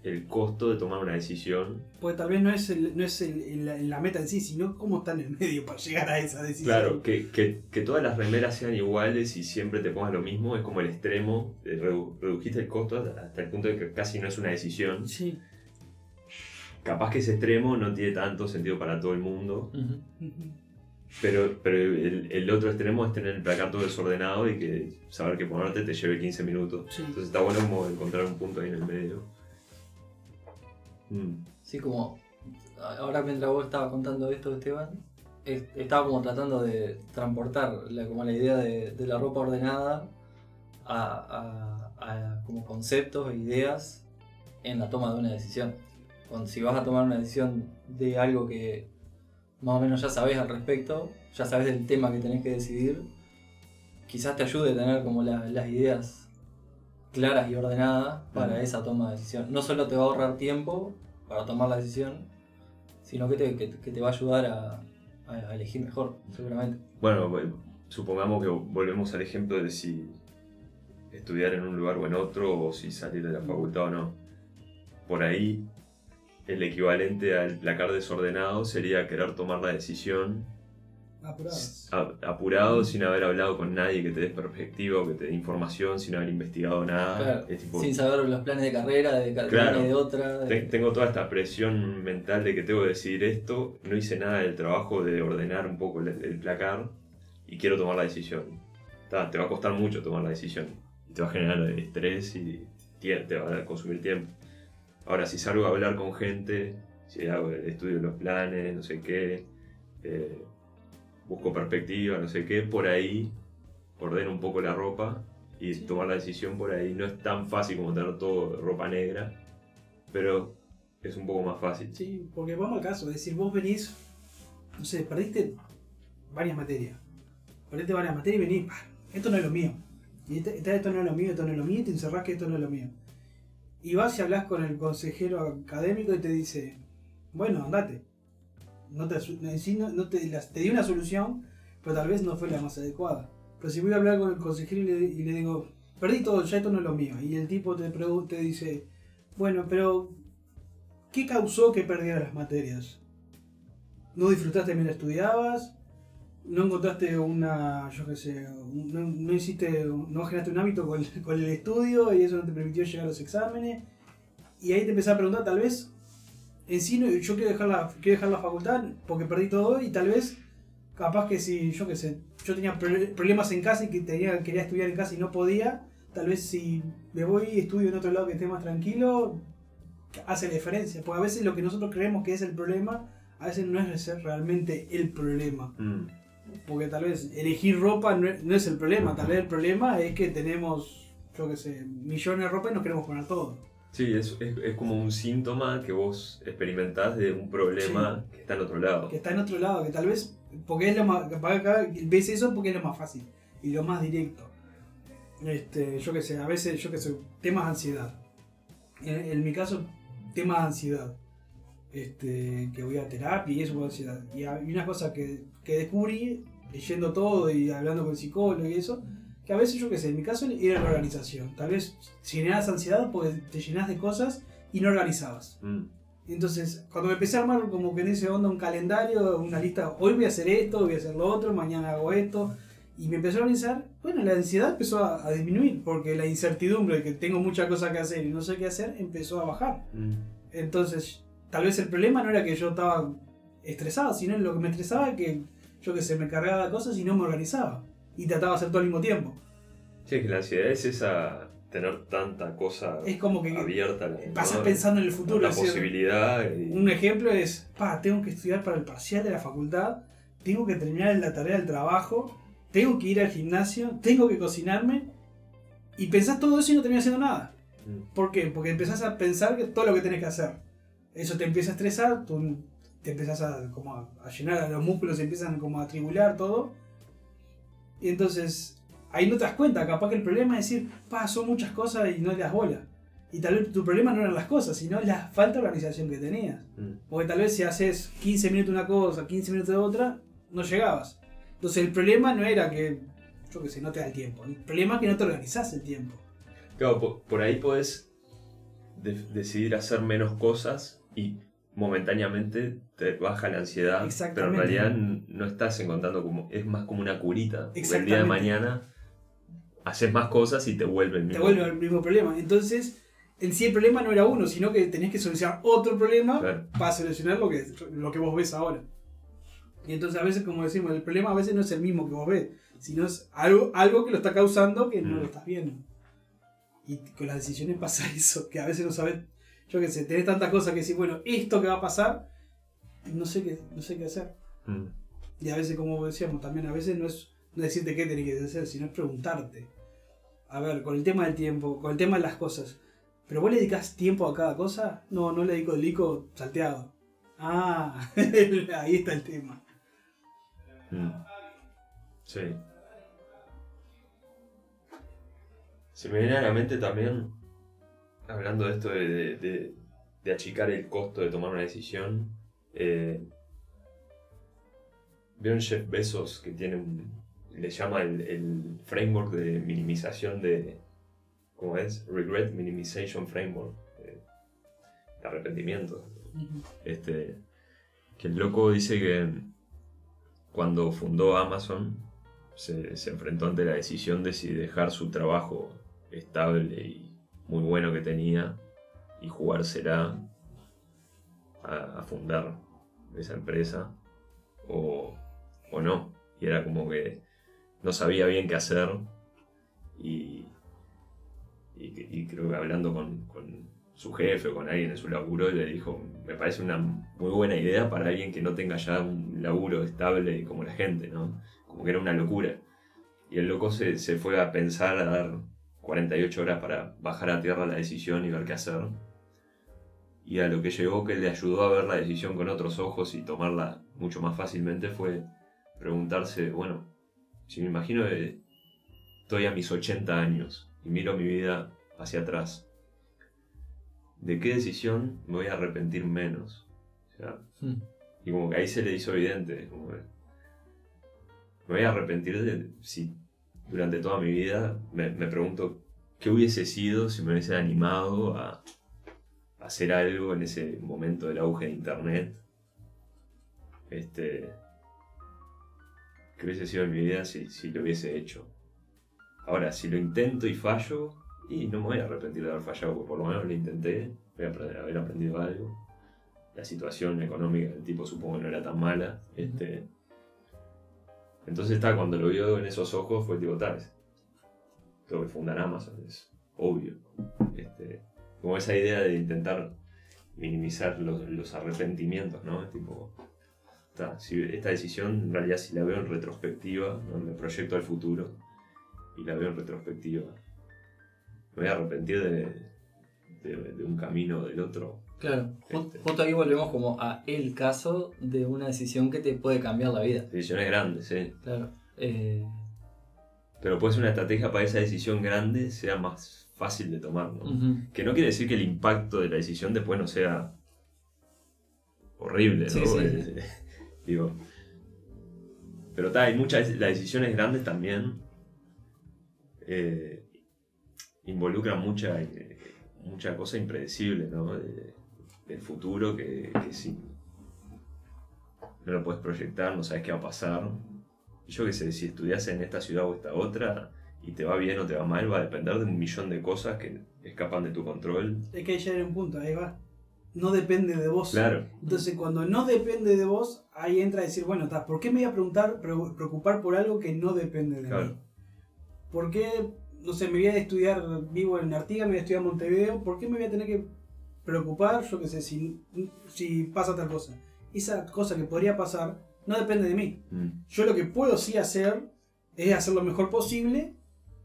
el costo de tomar una decisión. porque tal vez no es, el- no es el- el- la, la meta en sí, sino cómo está en el medio para llegar a esa decisión. Claro, que, que- que todas las remeras sean iguales y siempre te pongas lo mismo, es como el extremo. de redu- redujiste el costo hasta hasta el punto de que casi no es una decisión. Sí. Capaz que ese extremo no tiene tanto sentido para todo el mundo. Pero, pero el, el otro extremo es tener el placar todo desordenado y que saber que ponerte te lleve 15 minutos. Sí. Entonces está bueno como encontrar un punto ahí en el medio. Mm. Sí, como ahora mientras vos estabas contando esto, Esteban, es- estaba como tratando de transportar la, como la idea de, de la ropa ordenada a, a- a como conceptos e ideas en la toma de una decisión. Cuando, si vas a tomar una decisión de algo que más o menos ya sabes al respecto, ya sabes del tema que tenés que decidir, quizás te ayude a tener como la- las ideas claras y ordenadas para esa toma de decisión. No solo te va a ahorrar tiempo para tomar la decisión, sino que te, que, que te va a ayudar a, elegir mejor, seguramente. Bueno, bueno, supongamos que volvemos al ejemplo de si estudiar en un lugar o en otro, o si salir de la facultad o no. Por ahí, el equivalente al placar desordenado sería querer tomar la decisión a- apurado, sin haber hablado con nadie que te dé perspectiva o que te dé información, sin haber investigado nada. Claro, Es tipo, Sin saber los planes de carrera, de cada Claro. de otra. de- Te- Tengo toda esta presión mental de que tengo que decidir esto, no hice nada del trabajo de ordenar un poco el, el placar y quiero tomar la decisión. Ta, te va a costar mucho tomar la decisión. Y te va a generar estrés y te va a consumir tiempo. Ahora, si salgo a hablar con gente, si hago el estudio de los planes, no sé qué, eh, busco perspectiva, no sé qué, por ahí ordeno un poco la ropa y Sí. tomar la decisión por ahí. No es tan fácil como tener todo ropa negra, pero es un poco más fácil. Sí, porque vamos al caso, es decir, vos venís, no sé, perdiste varias materias. Perdiste varias materias y venís, "Ah, esto no es lo mío. Y este- esto no es lo mío, esto no es lo mío, y te encerrás que esto no es lo mío. Y vas y hablas con el consejero académico y te dice, bueno, andate. No te, no- te, te di una solución, pero tal vez no fue la más adecuada. Pero si voy a hablar con el consejero y le, digo, perdí todo, ya esto no es lo mío. Y el tipo te, te dice, bueno, pero ¿qué causó que perdieras las materias? ¿No disfrutaste mientras estudiabas? ¿No encontraste una, yo qué sé, no, hiciste, no generaste un hábito con, con el estudio y eso no te permitió llegar a los exámenes? Y ahí te empezás a preguntar, tal vez, en sí no- yo quiero dejar, la, quiero dejar la facultad porque perdí todo y tal vez, capaz que si, yo qué sé, yo tenía pro- problemas en casa y que tenía, quería estudiar en casa y no podía, tal vez si me voy y estudio en otro lado que esté más tranquilo, hace la diferencia. Porque a veces lo que nosotros creemos que es el problema, a veces no es realmente el problema. Mm. Porque tal vez elegir ropa no es, el problema, tal vez el problema es que tenemos, yo qué sé, millones de ropa y nos queremos poner todo. Sí, es, es, es como un síntoma que vos experimentás de un problema que está en otro lado. Que está en otro lado, que tal vez, porque es lo más, acá ves eso porque es lo más fácil y lo más directo. Este, yo qué sé, a veces, yo qué sé, temas de ansiedad. En, en mi caso, temas de ansiedad. Este, que voy a terapia y eso. Y hay una cosa que, que descubrí, leyendo todo y hablando con el psicólogo y eso, que a veces yo qué sé, en mi caso era la organización. Tal vez generas ansiedad porque te llenas de cosas y no organizabas. Mm. Entonces, cuando me empecé a armar como que en ese onda un calendario, una lista, hoy voy a hacer esto, voy a hacer lo otro, mañana hago esto, y me empezó a organizar, bueno, la ansiedad empezó a, a disminuir, porque la incertidumbre de que tengo muchas cosas que hacer y no sé qué hacer, empezó a bajar. Mm. Entonces, tal vez el problema no era que yo estaba estresado, sino lo que me estresaba es que yo que sé, me cargaba de cosas y no me organizaba. Y trataba de hacer todo al mismo tiempo. Sí, es que la ansiedad es esa tener tanta cosa Es como que abierta. ¿no? pasas pensando en el futuro. La posibilidad. y- Un ejemplo es, pa, tengo que estudiar para el parcial de la facultad, tengo que terminar la tarea del trabajo, tengo que ir al gimnasio, tengo que cocinarme, y pensás todo eso y no terminas haciendo nada. Mm. ¿Por qué? Porque empezás a pensar que todo lo que tenés que hacer. Eso te empieza a estresar, tú te empezás a, como a, a llenar, los músculos se empiezan como a tribular todo. Y entonces ahí no te das cuenta, capaz que el problema es decir, pa, son muchas cosas y no le das bola. Y tal vez tu problema no eran las cosas, sino la falta de organización que tenías. Mm. Porque tal vez si haces 15 minutos una cosa, 15 minutos de otra, no llegabas. Entonces el problema no era que, yo qué sé, no te da el tiempo. El problema es que no te organizás el tiempo. Claro, po- por ahí podés de- decidir hacer menos cosas y momentáneamente te baja la ansiedad, pero en realidad no estás encontrando como, es más como una curita. El día de mañana haces más cosas y te vuelve el Te mismo. vuelve al mismo problema. Entonces, en sí el problema no era uno, sino que tenías que solucionar otro problema Claro. para solucionar lo que, lo que vos ves ahora. Y entonces a veces, como decimos, el problema a veces no es el mismo que vos ves, sino es algo, algo que lo está causando que no Mm. lo estás viendo. Y con las decisiones pasa eso, que a veces no sabes, yo qué sé, tenés tantas cosas que decir, bueno, esto que va a pasar, no sé qué, no sé qué hacer. Mm. Y a veces, como decíamos, también a veces no es no decirte qué tenés que hacer, sino es preguntarte. A ver, con el tema del tiempo, con el tema de las cosas. ¿Pero vos le dedicás tiempo a cada cosa? No, no le dedico el lico salteado. Ah, ahí está el tema. Mm. Sí. Se me viene a la mente también, hablando de esto de, de- de- de achicar el costo de tomar una decisión, eh, vieron Jeff Bezos que tiene un, le llama el, el framework de minimización de, ¿cómo es? Regret Minimization Framework, eh, de arrepentimiento. Este, que el loco dice que cuando fundó Amazon se, se enfrentó ante la decisión de si dejar su trabajo estable y muy bueno que tenía y jugársela a, a fundar esa empresa o, o no. Y era como que no sabía bien qué hacer y, y, creo que hablando con, con su jefe o con alguien en su laburo le dijo, me parece una muy buena idea para alguien que no tenga ya un laburo estable como la gente, ¿no? Como que era una locura. Y el loco se, se fue a pensar, a dar 48 horas para bajar a tierra la decisión y ver qué hacer. Y a lo que llegó que le ayudó a ver la decisión con otros ojos y tomarla mucho más fácilmente fue preguntarse, bueno, si me imagino que estoy a mis 80 años y miro mi vida hacia atrás, ¿de qué decisión me voy a arrepentir menos? O sea, Mm. y como que ahí se le hizo evidente, como que me voy a arrepentir de si durante toda mi vida me, me pregunto qué hubiese sido si me hubiese animado a, a hacer algo en ese momento del auge de internet. Este. ¿Qué hubiese sido en mi vida si, si lo hubiese hecho? Ahora, si lo intento y fallo, y no me voy a arrepentir de haber fallado, porque por lo menos lo intenté, voy a aprender- haber aprendido algo. La situación económica del tipo supongo que no era tan mala. Este, entonces está, cuando lo vio en esos ojos fue tipo, tengo que fundar Amazon, es obvio. Este, como esa idea de intentar minimizar los, arrepentimientos, ¿no? Tipo, ta, si esta decisión en realidad si la veo en retrospectiva, ¿no? me proyecto al futuro y la veo en retrospectiva, me voy a arrepentir de- de un camino o del otro. Claro, ju- Este. justo ahí volvemos como a el caso de una decisión que te puede cambiar la vida. Decisiones grandes, ¿sí? Claro. Eh, Pero puede ser una estrategia para esa decisión grande sea más fácil de tomar, ¿no? Que no quiere decir que el impacto de la decisión después no sea horrible, ¿no? Sí, sí. Eh, Digo. Pero ta, hay muchas las decisiones grandes también eh, involucran mucha, eh, mucha cosa impredecible, ¿no? De- del futuro que, que si no lo puedes proyectar, no sabes qué va a pasar. Y yo qué sé, si estudias en esta ciudad o esta otra y te va bien o te va mal, va a depender de un millón de cosas que escapan de tu control. Es que ahí un punto, ahí va. No depende de vos. Claro, Entonces, cuando no depende de vos, ahí entra a decir, bueno, ta, ¿por qué me voy a preguntar, preocupar por algo que no depende de mí? claro. ¿Por qué no sé, me voy a estudiar, vivo en Artigas, me voy a estudiar en Montevideo, ¿por qué me voy a tener que preocupar, yo qué sé, si, si pasa tal cosa? Esa cosa que podría pasar no depende de mí. Mm. Yo lo que puedo sí hacer es hacer lo mejor posible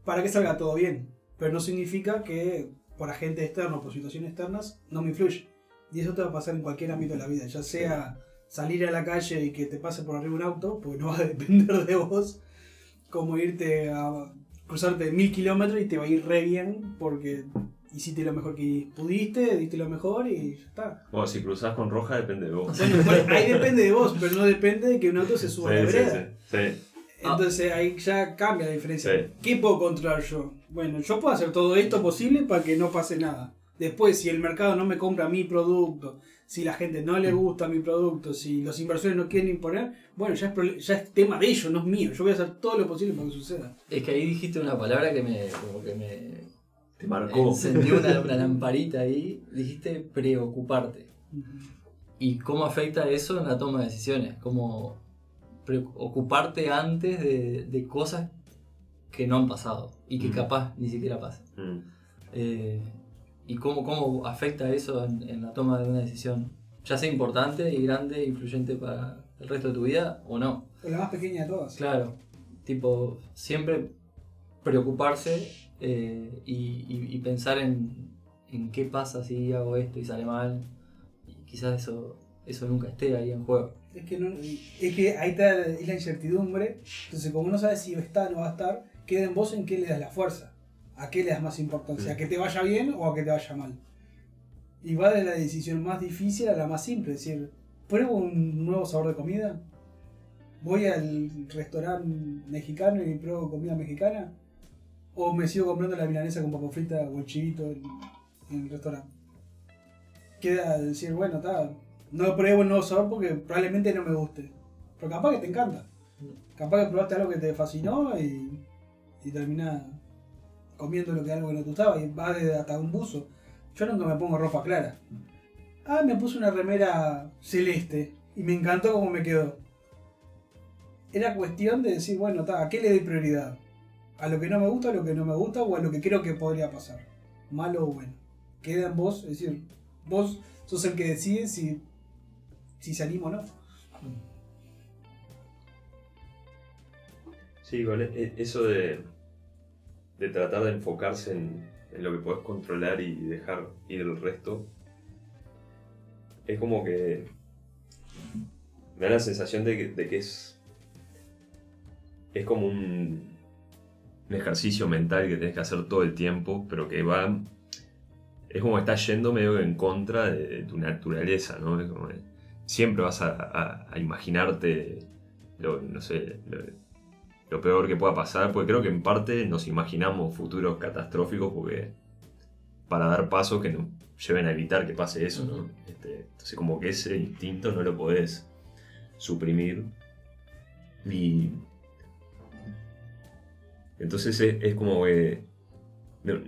para que salga todo bien. Pero no significa que por agentes externos, por situaciones externas, no me influye. Y eso te va a pasar en cualquier ámbito de la vida, ya sea salir a la calle y que te pase por arriba un auto, pues no va a depender de vos, como irte a cruzarte mil kilómetros y te va a ir re bien porque hiciste lo mejor que pudiste, diste lo mejor y ya está. Bueno, si cruzás con roja depende de vos. Bueno, ahí depende de vos, pero no depende de que un auto se suba a la Sí, sí, vereda. sí, sí. Entonces ahí ya cambia la diferencia. Sí. ¿Qué puedo controlar yo? Bueno, yo puedo hacer todo esto posible para que no pase nada. Después, si el mercado no me compra mi producto, si la gente no le gusta mi producto, si los inversores no quieren imponer, bueno, ya es, ya es tema de ellos, no es mío. Yo voy a hacer todo lo posible para que suceda. Es que ahí dijiste una palabra que me, como que me Te marcó. encendió una, una lamparita ahí. Dijiste preocuparte. ¿Y cómo afecta eso en la toma de decisiones? Cómo preocuparte antes de, de cosas que no han pasado y que Mm. capaz ni siquiera pasan. Mm. Eh, ¿Y cómo, cómo afecta eso en, en la toma de una decisión? Ya sea importante y grande, influyente para el resto de tu vida o no. O la más pequeña de todas. Claro, tipo, siempre preocuparse eh, y, y- y pensar en, en qué pasa si hago esto y sale mal. Y quizás eso, eso nunca esté ahí en juego. Es que, no, es que ahí está es la incertidumbre. Entonces, como no sabes si está o no va a estar, queda en vos en qué le das la fuerza. ¿A qué le das más importancia? ¿A que te vaya bien o a que te vaya mal? Y va de la decisión más difícil a la más simple. Es decir, ¿pruebo un nuevo sabor de comida? ¿Voy al restaurante mexicano y pruebo comida mexicana? ¿O me sigo comprando la milanesa con papa frita o el chivito en, el restaurante? Queda decir, bueno, está, no pruebo el nuevo sabor porque probablemente no me guste. Pero capaz que te encanta. Capaz que probaste algo que te fascinó y, y terminás comiendo lo que algo que no te gustaba y va desde hasta un buzo. Yo nunca me pongo ropa clara. Ah, me puse una remera celeste y me encantó cómo me quedó. Era cuestión de decir, bueno, ta, ¿a qué le doy prioridad? ¿A lo que no me gusta, a lo que no me gusta o a lo que creo que podría pasar? Malo o bueno. Queda en vos, es decir, vos sos el que decide si, si anima o no. Sí, igual e- eso de, de tratar de enfocarse en, en lo que podés controlar y dejar ir el resto, es como que me da la sensación de que, de que es, es como un, un ejercicio mental que tenés que hacer todo el tiempo, pero que va... Es como que estás yendo medio en contra de, de tu naturaleza, ¿no? Es como que siempre vas a, a- a imaginarte, lo, no sé, lo, lo peor que pueda pasar, porque creo que en parte nos imaginamos futuros catastróficos porque para dar pasos que nos lleven a evitar que pase eso, ¿no? Este, entonces como que ese instinto no lo podés suprimir y entonces es, es como que no-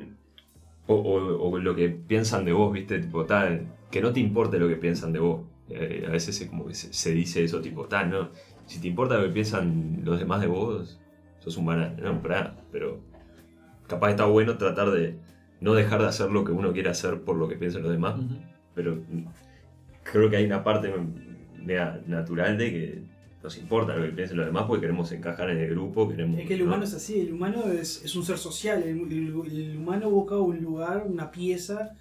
o, o- o lo que piensan de vos, viste, tipo, tal, que no te importe lo que piensan de vos. Eh, a veces es como que se, se dice eso, tipo, tal, no, si te importa lo que piensan los demás de vos, sos un banana. No, pará, pero capaz está bueno tratar de no dejar de hacer lo que uno quiere hacer por lo que piensan los demás, Ujú. pero mm, creo que hay una parte media natural de que nos importa lo que piensen los demás porque queremos encajar en el grupo, queremos... Es que el ¿no? humano es así, el humano es, es un ser social, el, el- el humano busca un lugar, una pieza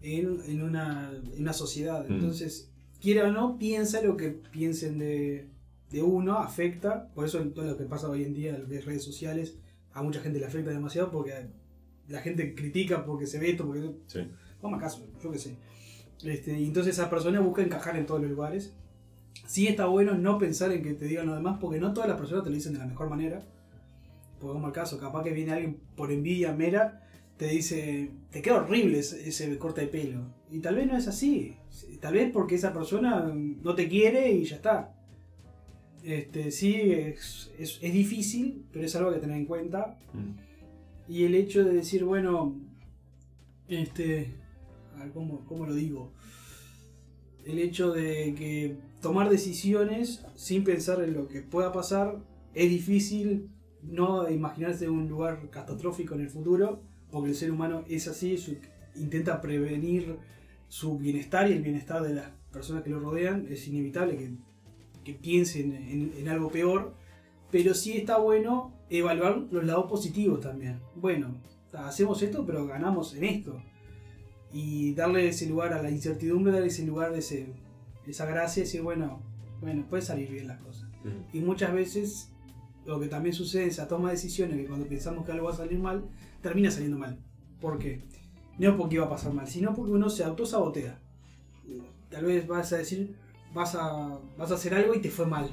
en, en una, en una sociedad. Mm. Entonces, quiera o no, piensa lo que piensen de, de uno, afecta, por eso todo lo que pasa hoy en día en las redes sociales, a mucha gente le afecta demasiado porque la gente critica porque se ve esto, porque Sí. Vamos caso, yo qué sé. Este, y entonces esa persona busca encajar en todos los lugares. Sí está bueno no pensar en que te digan lo demás, porque no todas las personas te lo dicen de la mejor manera. Porque como el caso, capaz que viene alguien por envidia mera, te dice, te queda horrible ese, ese corte de pelo. Y tal vez no es así. Tal vez porque esa persona no te quiere y ya está. Este, sí, es, es- es difícil, pero es algo que tener en cuenta. Mm. Y el hecho de decir, bueno, este, a ver, ¿cómo, cómo lo digo? El hecho de que tomar decisiones sin pensar en lo que pueda pasar es difícil no imaginarse un lugar catastrófico en el futuro, porque el ser humano es así, intenta prevenir su bienestar y el bienestar de las personas que lo rodean, es inevitable que, que piensen en, algo peor, pero sí está bueno evaluar los lados positivos también. Bueno, hacemos esto, pero ganamos en esto. Y darle ese lugar a la incertidumbre, darle ese lugar, ese, esa gracia, y decir, bueno, bueno, puede salir bien las cosas. Mm. Y muchas veces lo que también sucede es esa toma de decisiones, que cuando pensamos que algo va a salir mal, termina saliendo mal. ¿Por qué? No porque iba a pasar mal, sino porque uno se autosabotea. Tal vez vas a decir, vas a, vas a hacer algo y te fue mal.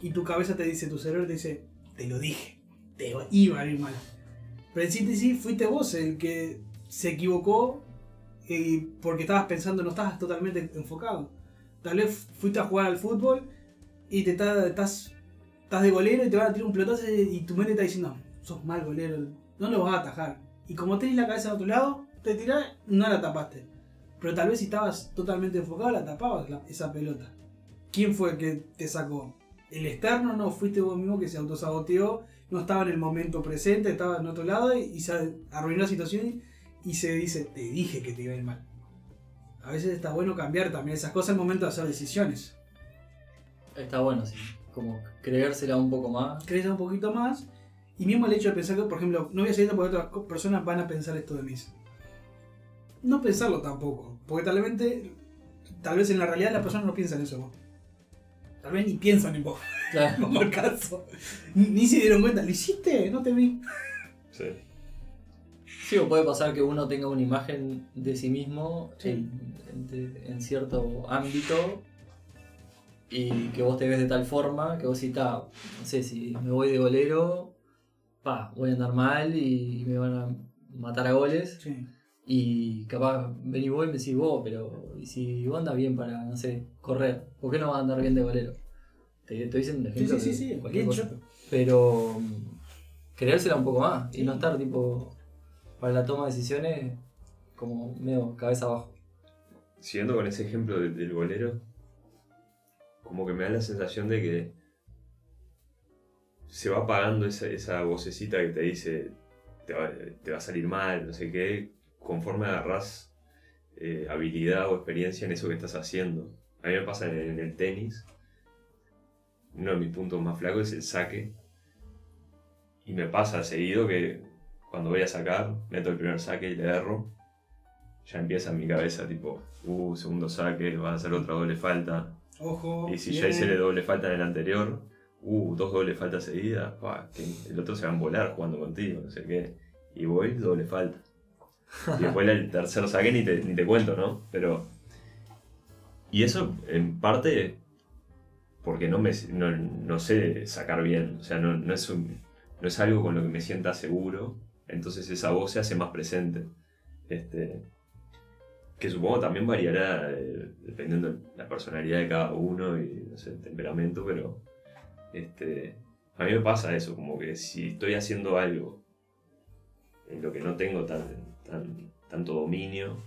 Y tu cabeza te dice, tu cerebro te dice, te lo dije, te iba a ir mal. Pero en síntesis fuiste vos el que se equivocó y porque estabas pensando, no estabas totalmente enfocado. Tal vez fuiste a jugar al fútbol y te está- estás, estás de golero y te van a tirar un pelotazo y tu mente está diciendo, sos mal golero, no lo vas a atajar. Y como tenés la cabeza de otro lado, te tirás, no la tapaste. Pero tal vez si estabas totalmente enfocado, la tapabas la- esa pelota. ¿Quién fue el que te sacó? ¿El externo? No, fuiste vos mismo que se autosaboteó, no estaba en el momento presente, estaba en otro lado y, y se arruinó la situación y se dice, te dije que te iba a ir mal. A veces está bueno cambiar también esas cosas en el momento de hacer decisiones. Está bueno, sí. Como creérsela un poco más. crees un poquito más. Y mismo el hecho de pensar que, por ejemplo, no voy a salir porque otras personas van a pensar esto de mí. No pensarlo tampoco. Porque tal vez, tal vez en la realidad las personas no piensan eso. Tal vez ni piensan en vos, Claro. como el caso. Ni, ni se dieron cuenta. ¿Lo hiciste? No te vi. Sí. Sí, o puede pasar que uno tenga una imagen de sí mismo Sí. en, en- en cierto ámbito y que vos te ves de tal forma que vos decís, "Ta, no sé, si me voy de golero, pa, voy a andar mal y me van a matar a goles. Sí. Y capaz venís vos y me decís vos, pero ¿y si vos andas bien para, no sé, correr? ¿Por qué no vas a andar bien de golero? Te estoy diciendo un Sí, ejemplo. sí, sí, de sí. cualquier cosa. Pero mm, creérsela un poco más y Sí. no estar tipo para la toma de decisiones como medio cabeza abajo. Siguiendo con ese ejemplo de- del golero, como que me da la sensación de que se va apagando esa, vocecita que te dice te va, a salir mal, no sé qué, conforme agarrás eh, habilidad o experiencia en eso que estás haciendo. A mí me pasa en, en el tenis, uno de mis puntos más flacos es el saque, y me pasa seguido que cuando voy a sacar, meto el primer saque y le erro, ya empieza en mi cabeza tipo, uh, segundo saque, va a hacer otra doble falta. Ojo. Y si bien. ya hice doble falta en el anterior, uh, dos doble faltas seguidas, pa, que el otro se va a volar jugando contigo, no sé qué. Y voy, doble falta. Y después el tercer saque ni te, ni te cuento, ¿no? Pero. Y eso en parte porque no, me, no, no sé sacar bien, o sea, no, no es un- no es algo con lo que me sienta seguro, entonces esa voz se hace más presente. Este, que supongo también variará eh, dependiendo de la personalidad de cada uno y no sé, el temperamento, pero este, a mí me pasa eso, como que si estoy haciendo algo en lo que no tengo tan, tan, tanto dominio,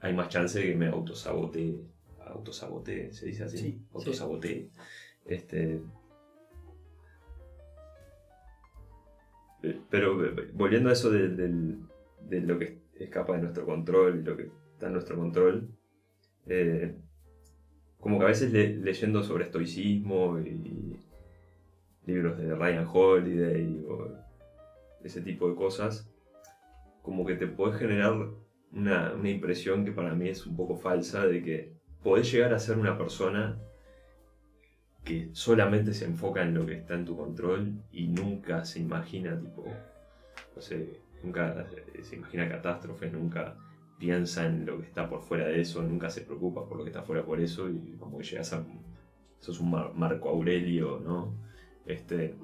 hay más chance de que me autosabotee, autosabotee, se dice así, Sí, autosabotee. Este, pero eh, volviendo a eso de, de lo que escapa de nuestro control y lo que está en nuestro control, eh, como que a veces le- leyendo sobre estoicismo y libros de Ryan Holiday o ese tipo de cosas, como que te puede generar una, una impresión que para mí es un poco falsa de que podés llegar a ser una persona que solamente se enfoca en lo que está en tu control y nunca se imagina, tipo, no sé, nunca se imagina catástrofes, nunca piensa en lo que está por fuera de eso, nunca se preocupa por lo que está fuera por eso y como que llegas a... sos un Mar- Marco Aurelio, ¿no? Este,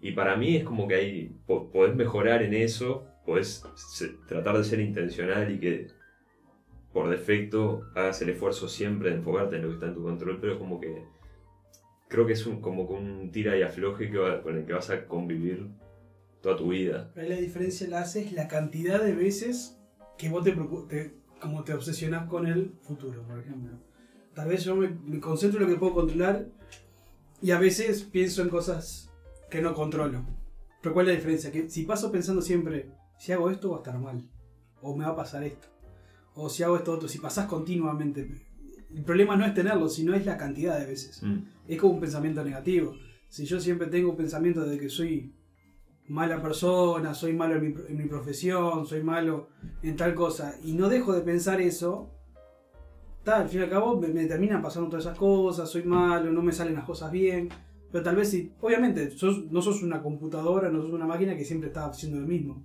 y para mí es como que po- podés mejorar en eso, podés tratar de ser intencional y que por defecto hagas el esfuerzo siempre de enfocarte en lo que está en tu control, pero como que creo que es un, como un tira y afloje que con el que vas a convivir toda tu vida. Ahí la diferencia la hace es la cantidad de veces que vos te, te- como te obsesionás con el futuro, por ejemplo. Tal vez yo me, me concentro en lo que puedo controlar y a veces pienso en cosas que no controlo. Pero ¿cuál es la diferencia? Que si paso pensando siempre, si hago esto va a estar mal. O me va a pasar esto. O si hago esto otro. Si pasás continuamente. El problema no es tenerlo, sino es la cantidad de veces. Mm. Es como un pensamiento negativo. Si yo siempre tengo un pensamiento de que soy mala persona, soy malo en mi, en mi profesión, soy malo en tal cosa, y no dejo de pensar eso, tal, al fin y al cabo me, me terminan pasando todas esas cosas, soy malo, no me salen las cosas bien. Pero tal vez si, obviamente, sos- no sos una computadora, no sos una máquina que siempre está haciendo lo mismo.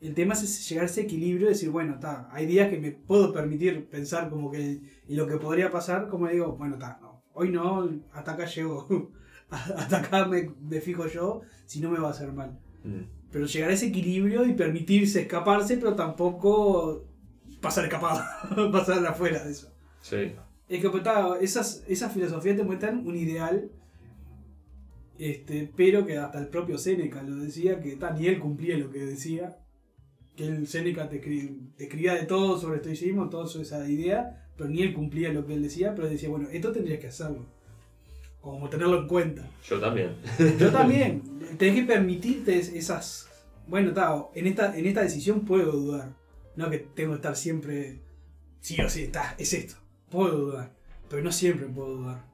El tema es llegar a ese equilibrio y decir, bueno, está, hay días que me puedo permitir pensar como que y lo que podría pasar, como digo, bueno, está, no, hoy no, hasta acá llego, hasta acá me, me fijo yo, si no me va a hacer mal. Mm. Pero llegar a ese equilibrio y permitirse escaparse, pero tampoco pasar escapado, pasar afuera de eso. Sí. Es que pues, esas, esas filosofías te muestran un ideal, este, pero que hasta el propio Séneca lo decía, que ni él cumplía lo que decía, que el Séneca te, te escribía de todo sobre estoicismo, todo sobre esa idea, pero ni él cumplía lo que él decía, pero decía, bueno, esto tendrías que hacerlo, como tenerlo en cuenta. Yo también. Yo también, tenés que permitirte es- esas... Bueno, ta, en esta, en esta decisión puedo dudar, no que tengo que estar siempre, sí o sí, está, es esto. Puedo dudar, pero no siempre puedo dudar.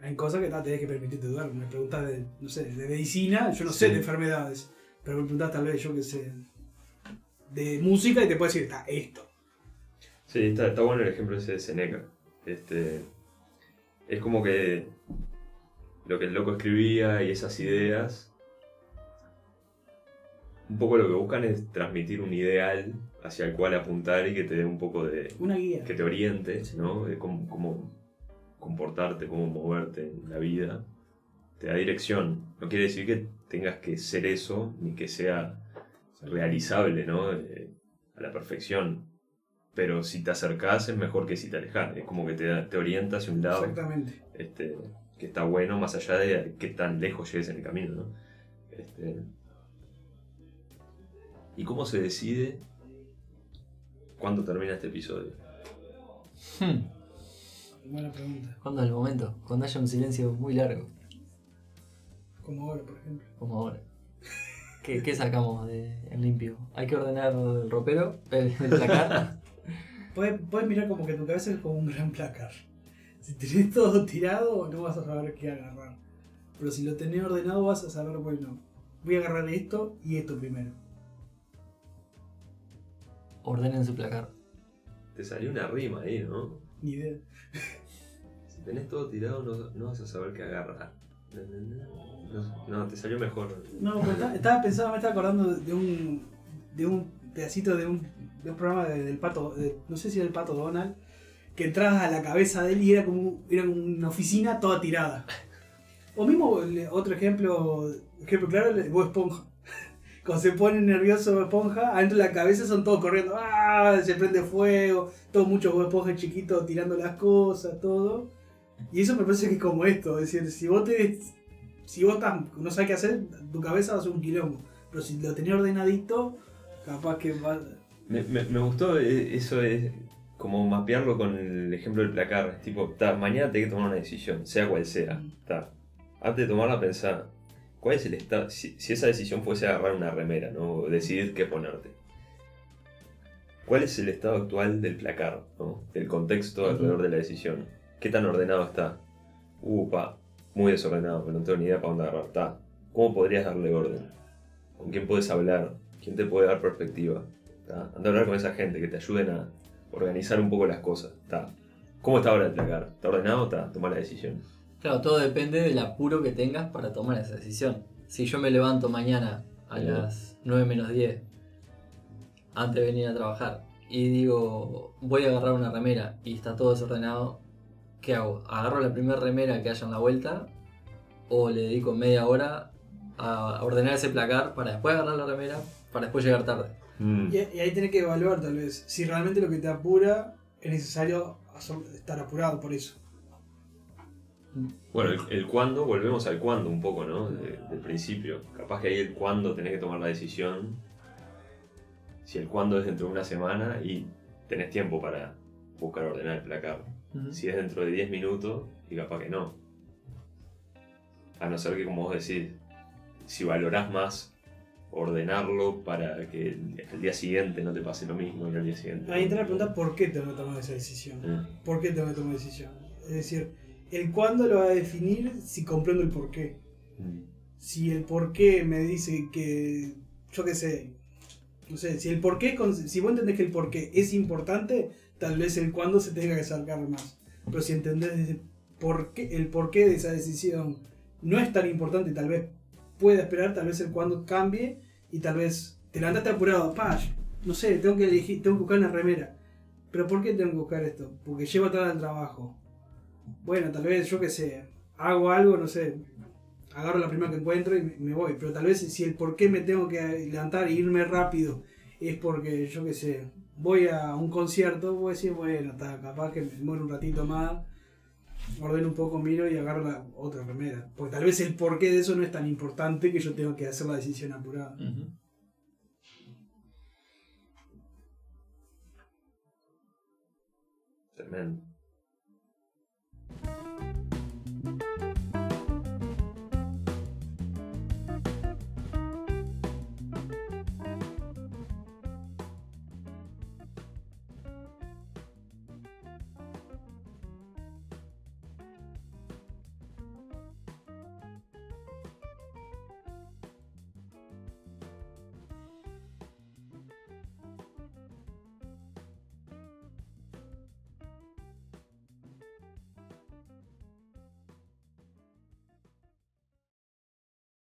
Hay cosas que tenés que permitirte dudar. Me preguntas de, no sé, de medicina, yo no sé de enfermedades, pero me preguntas tal vez, yo que sé, de música y te puedo decir, está, esto. Sí, está, está bueno el ejemplo ese de Seneca. Este, es como que lo que el loco escribía y esas ideas, un poco lo que buscan es transmitir un ideal hacia el cual apuntar y que te dé un poco de... Una guía. que te oriente, ¿no? De cómo, cómo comportarte, cómo moverte en la vida. Te da dirección. No quiere decir que tengas que ser eso, ni que sea realizable, ¿no? Eh, a la perfección. Pero si te acercás es mejor que si te alejas. Es como que te, da- te orienta hacia un lado Exactamente. este, que está bueno, más allá de qué tan lejos llegues en el camino, ¿no? Este, ¿Y cómo se decide cuándo termina este episodio? Hmm. Buena pregunta. ¿Cuándo es el momento? Cuando haya un silencio muy largo, Como ahora, por ejemplo. como ahora. ¿Qué, qué sacamos de, en limpio? ¿Hay que ordenar el ropero? ¿El, el placar? Puedes, puedes mirar como que tu cabeza es como un gran placar. Si tenés todo tirado, no vas a saber qué agarrar. Pero si lo tenés ordenado, vas a saber, bueno, voy a agarrar esto y esto primero. Ordenen su placar. Te salió una rima ahí, ¿no? Ni idea. Si tenés todo tirado no, no vas a saber qué agarrar. No, te salió mejor. No, pero estaba, pensando, me estaba acordando de un, de un pedacito de un, de un programa de- del pato, no sé si era el pato Donald, que entrabas a la cabeza de él y era como, era una oficina toda tirada. O mismo, otro ejemplo, ejemplo claro, Bob Esponja. Cuando se pone nervioso Bob Esponja, adentro de la cabeza son todos corriendo, ¡ah! se prende fuego, todos muchos Bob Esponja chiquitos tirando las cosas, todo. Y eso me parece que es como esto, es decir, si vos te, si vos estás- no sabes qué hacer, tu cabeza va a ser un quilombo. Pero si lo tenés ordenadito, capaz que va. Me, me- me gustó eh, eso de como mapearlo con el ejemplo del placar. Tipo, ta, mañana tenés que tomar una decisión, sea cual sea. ta. Antes de tomarla, pensá, ¿cuál es el estado? Si, si esa decisión fuese agarrar una remera, ¿no? O decidir qué ponerte. ¿Cuál es el estado actual del placar, ¿no? Del contexto alrededor de la decisión. ¿Qué tan ordenado está? Upa, muy desordenado, pero no tengo ni idea para dónde agarrar. Ta. ¿Cómo podrías darle orden? ¿Con quién puedes hablar? ¿Quién te puede dar perspectiva? ¿Tá? Anda a hablar con esa gente que te ayuden a organizar un poco las cosas. ¿tá? ¿Cómo está ahora el placar? ¿Está ordenado? ¿Está? Toma la decisión. Claro, todo depende del apuro que tengas para tomar esa decisión. Si yo me levanto mañana a Bien. las 9 menos 10, antes de venir a trabajar, y digo, voy a agarrar una remera y está todo desordenado, ¿qué hago? ¿Agarro la primera remera que haya en la vuelta? ¿O le dedico media hora a ordenar ese placar para después agarrar la remera, para después llegar tarde? Mm. Y, y ahí tenés que evaluar, tal vez, si realmente lo que te apura es necesario estar apurado por eso. Bueno, el, el cuándo, volvemos al cuándo un poco, ¿no? De- del principio. Capaz que ahí el cuándo tenés que tomar la decisión. Si el cuándo es dentro de una semana y tenés tiempo para buscar ordenar el placar. Si es dentro de 10 minutos y capaz que no. A no ser que, como vos decís, si valorás más ordenarlo para que el día siguiente no te pase lo mismo y al día siguiente. Ahí entra la pregunta por qué tengo que tomar esa decisión. Eh, ¿Por qué tengo que tomar decisión? Es decir, el cuándo lo va a definir si comprendo el por qué. mm, Si el por qué me dice que, yo qué sé, no sé, si el por qué, si vos entendés que el por qué es importante, tal vez el cuándo se tenga que acercar más. Pero si entendés por qué, el por qué de esa decisión no es tan importante, tal vez pueda esperar, tal vez el cuándo cambie y tal vez te levantaste apurado, pa, no sé, tengo que elegir, tengo que buscar una remera. Pero ¿por qué tengo que buscar esto? Porque llevo tarde al trabajo. Bueno, tal vez, yo qué sé, hago algo, no sé, agarro la primera que encuentro y me, me voy. Pero tal vez si el por qué me tengo que levantar e irme rápido es porque, yo qué sé, voy a un concierto, voy a decir, bueno, está capaz que me muero un ratito más, ordeno un poco, miro y agarro la otra remera. Porque tal vez el porqué de eso no es tan importante que yo tengo que hacer la decisión apurada. Tremendo.